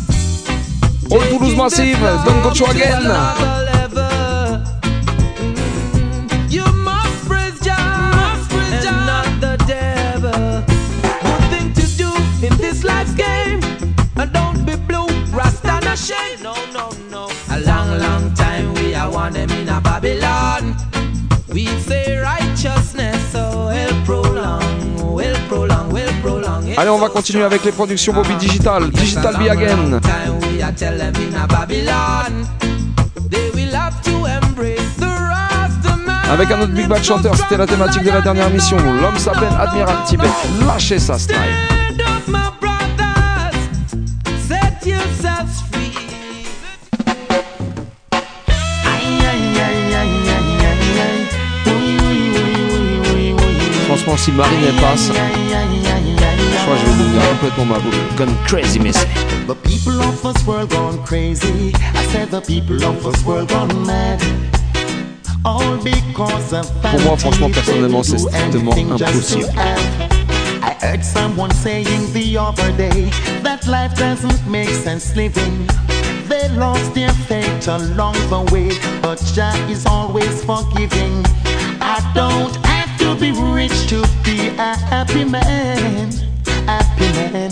hoy Toulouse Massive, Don Cochoaguen. Allez, on va continuer avec les productions Bobby Digital, Digital Be Again. Avec un autre Big Bad chanteur, c'était la thématique de la dernière mission. L'homme s'appelle Admiral Tibet. Lâchez ça, free. Franchement, si Marine elle passe, je que je vais devenir complètement ma Gone crazy, mais c'est. The people of this world gone crazy. I said the people of this world gone mad. All because of Pour moi, franchement, personnellement, c'est strictement impossible. I heard someone saying the other day that life doesn't make sense living. They lost their faith along the way, but Jah is always forgiving. I don't have to be rich to be a happy man. Happy man.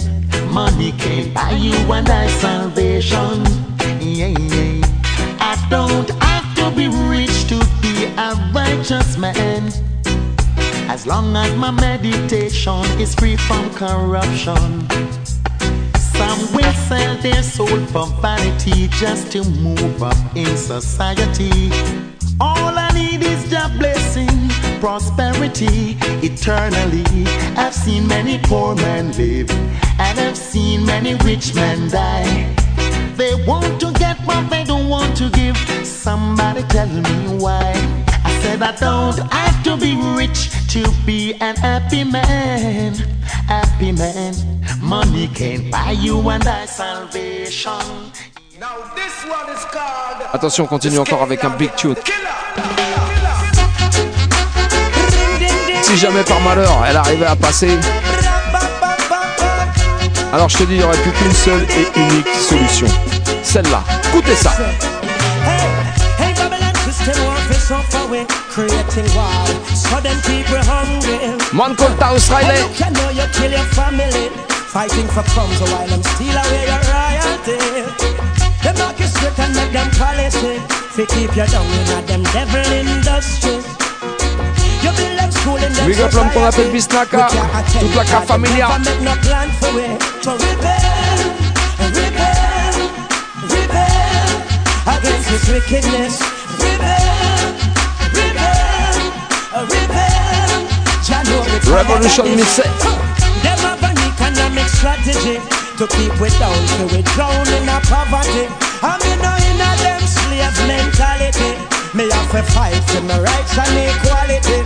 Money can't buy you and I salvation. Yeah, yeah. I don't have to be rich to be a righteous man. As long as my meditation is free from corruption. Some will sell their soul for vanity just to move up in society. All I need is the blessing, prosperity eternally. I've seen many poor men live, and I've seen many rich men die. They want to get what they don't want to give. Somebody tell me why. I said I don't have to be rich to be an happy man. Happy man. Money can't buy you and I salvation. Now this one is called Attention, on continue encore avec un big tune. Si jamais par malheur elle arrivait à passer, alors je te dis, il n'y aurait plus qu'une seule et unique solution. Celle-là. Écoutez ça. Man called Taos Riley. Fighting for crumbs while them steal away your royalty. Them knock you straight and make them policy. Keep you down in a them devil industry. Big up l'homme qu'on appelle Bisnaka, toute la Familia. Against this wickedness. Rebel, rebel, rebel. Jah know Revolution. Missy. Them have an economic strategy to keep we down, so we drown in a poverty. I me know in a them slave mentality. Me have to fight for my rights and equality.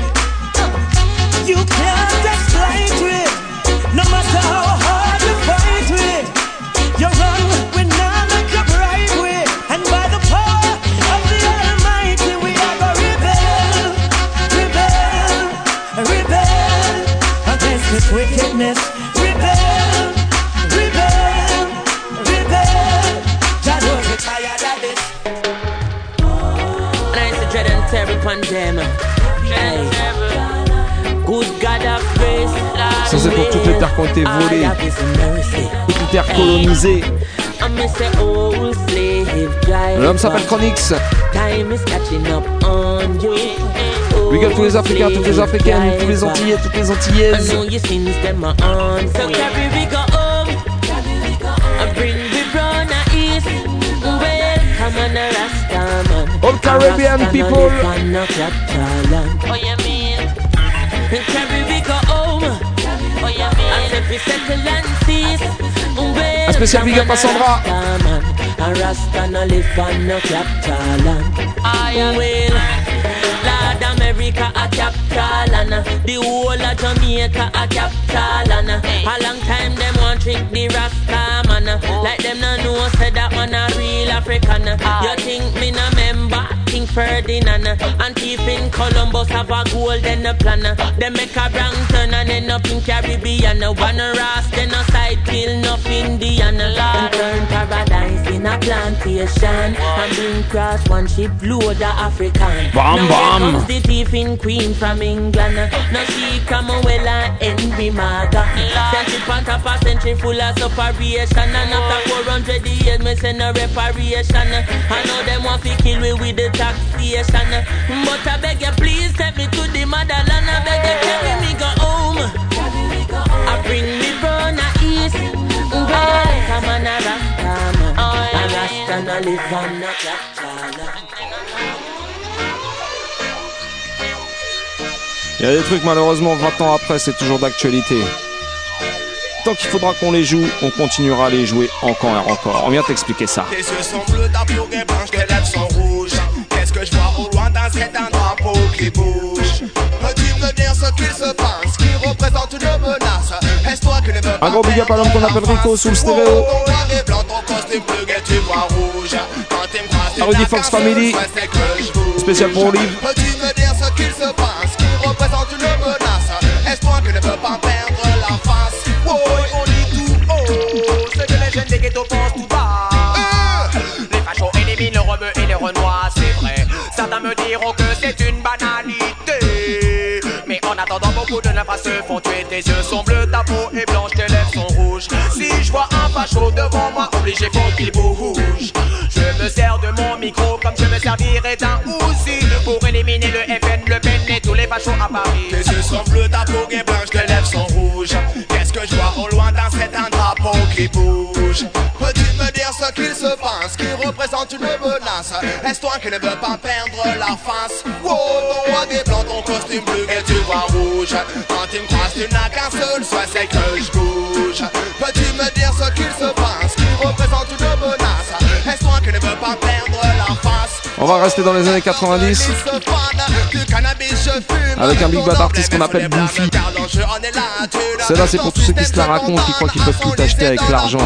You can't exploit it, no matter how hard you fight it. You run, we now make you bribe with, and by the power of the Almighty, we are gonna rebel, rebel, rebel against this wickedness. Upon them. Ça c'est pour toutes les terres qui ont été volées, toutes les terres colonisées. L'homme s'appelle Chronix. Big up tous les Africains, toutes les Africaines, tous les Antillais, toutes les Antillaises. Rasta. All Caribbean A people. no live on no Catalan. Oh you mean? And carry go home. Oh you mean? As if we settle and cease. Un spécial big up à Sandra. A Rasta no live on no Catalan. I am well. Lord America a capital and the whole of Jamaica a capital and a long time them want trick the Rasta man like them no know say that man a real African. You ah. think me no member? Think King Ferdinand. And thief in Columbus have a golden plan. They make a wrong turn and end up in Caribbean. One ras, then a side kill, enough Indian. And turn paradise in a plantation. And bring cross one ship load of African. Bam, now bam. here comes the thief in Queen from England. Now she come well and Henry Maga. Sent it on top a century full of separation. And after 400 years, me send a reparation. I know them want to kill me with the taxation. But I beg you, please take me to the motherland. I beg you, carry me go home. I bring me east. Come on rasta man. Live on Il y a des trucs malheureusement 20 ans après c'est toujours d'actualité. Tant qu'il faudra qu'on les joue, on continuera à les jouer encore et encore. On vient t'expliquer ça. Tes yeux sont bleus, ta peau est blanche, tes lèvres sont rouges. Qu'est-ce que je vois au loin d'un c'est un drapeau qui bouge? Peux-tu me dire ce qu'il se passe, qui représente une menace Est-ce toi qui ne veux pas Un gros big up à l'homme qu'on appelle Rico sous le stéréo. Croises, tu Rudy Fox Family. Spécial pour Olive. Peux-tu me dire ce qu'il se passe, qui représente une menace Est-ce toi qui ne veux pas perdre jeunes des ghettos pensent tout bas. Les fachos éliminent le rebeu et les renois, c'est vrai. Certains me diront que c'est une banalité. Mais en attendant, beaucoup de nafras se font tuer. Tes yeux sont bleus, ta peau est blanche, tes lèvres sont rouges. Si je vois un facho devant moi, obligé faut qu'il bouge. Je me sers de mon micro comme je me servirais d'un Uzi pour éliminer le FN, le PEN et tous les fachos à Paris. Tes yeux sont bleus, ta peau est qui bouge. Peux-tu me dire ce qu'il se passe, qui représente une menace Est-ce toi qui ne veux pas perdre la face? Oh, ton noir et blanc, ton costume bleu et tu vois rouge. Quand tu me croises, tu n'as qu'un seul souhait, c'est que je bouge. On va rester dans les années 90 avec un big bad artiste qu'on appelle Goofy. Celle-là, c'est pour tous ceux qui se la racontent, qui croient qu'ils peuvent tout acheter avec l'argent.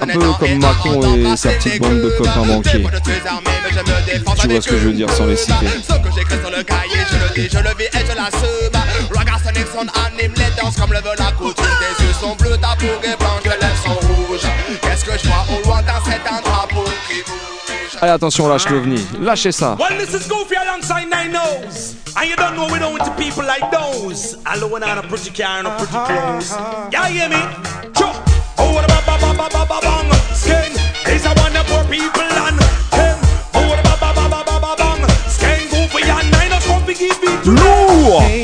Un peu comme Macron et sa petite bande de copains banquiers. Tu vois ce que je veux dire sans les citer. Qu'est-ce que je au. Allez attention, lâche l'ovni. Lâchez ça. Well, this is Goofy alongside Nine Nose. And you don't know we don't to people like those. Alone on a pretty car and a pretty clothes. Yeah, you hear me? Oh, what about ba ba ba ba ba bang? Skin. These are one of poor people and him. Oh, what about ba ba ba ba ba bang? Skin Goofy and Nine Nose give Lourd.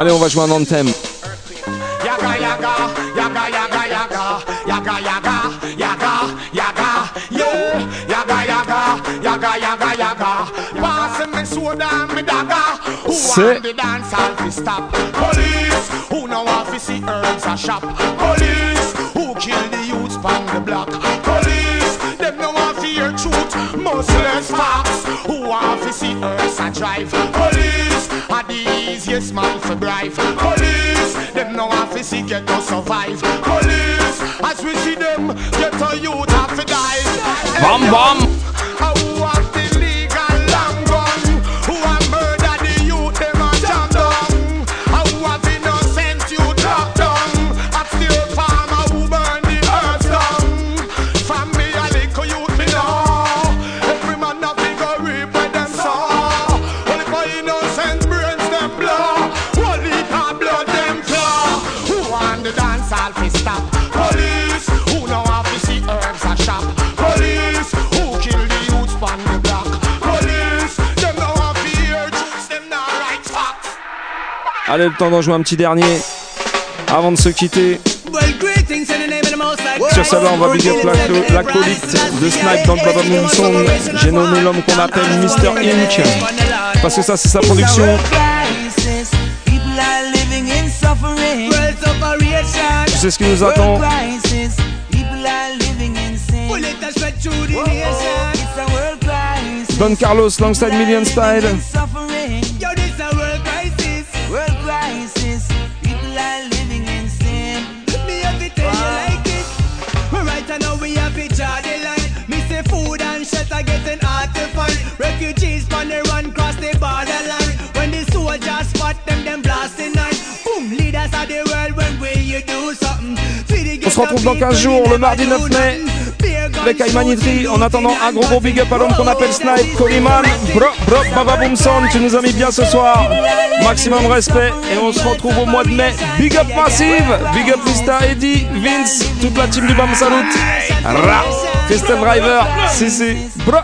Allez, on va jouer un anthem. Yaga yaga, yaga yaga yaga, yaga yaga, yaga yaga, yeah. Yaga yaga, yaga yaga yaga. Pass me soda and me dagger. Who want the dance hall to stop? Police, who know want to see herbs a shop? Police, who kill the youths pon the block? Police, them no want to hear truth. Who want to see herbs a drive? Police, are the easiest man for bribe. Police, them no want to see get to survive. Police, as we see them, get a youth have to die. Bam bam. Allez, le temps d'en jouer un petit dernier avant de se quitter. Sur celle-là, on va big up l'aco- l'acolyte de Snipe dans le Baba Moon. J'ai nommé l'homme qu'on appelle Mr. Inc. Parce que ça, c'est sa production. Tu sais ce qui nous attend. Don Carlos, Longside Million Style. On se retrouve dans 15 jours, le mardi 9 mai, avec Aymanitri. En attendant, un gros gros big up à l'homme qu'on appelle Snipe, Coliman, bro, bro, Baba Boom Sound. Tu nous as mis bien ce soir. Maximum respect. Et on se retrouve au mois de mai. Big up Massive, big up Vista, Eddie, Vince, toute la team du Bam Salut. Ra, Crystal Driver, CC, bro.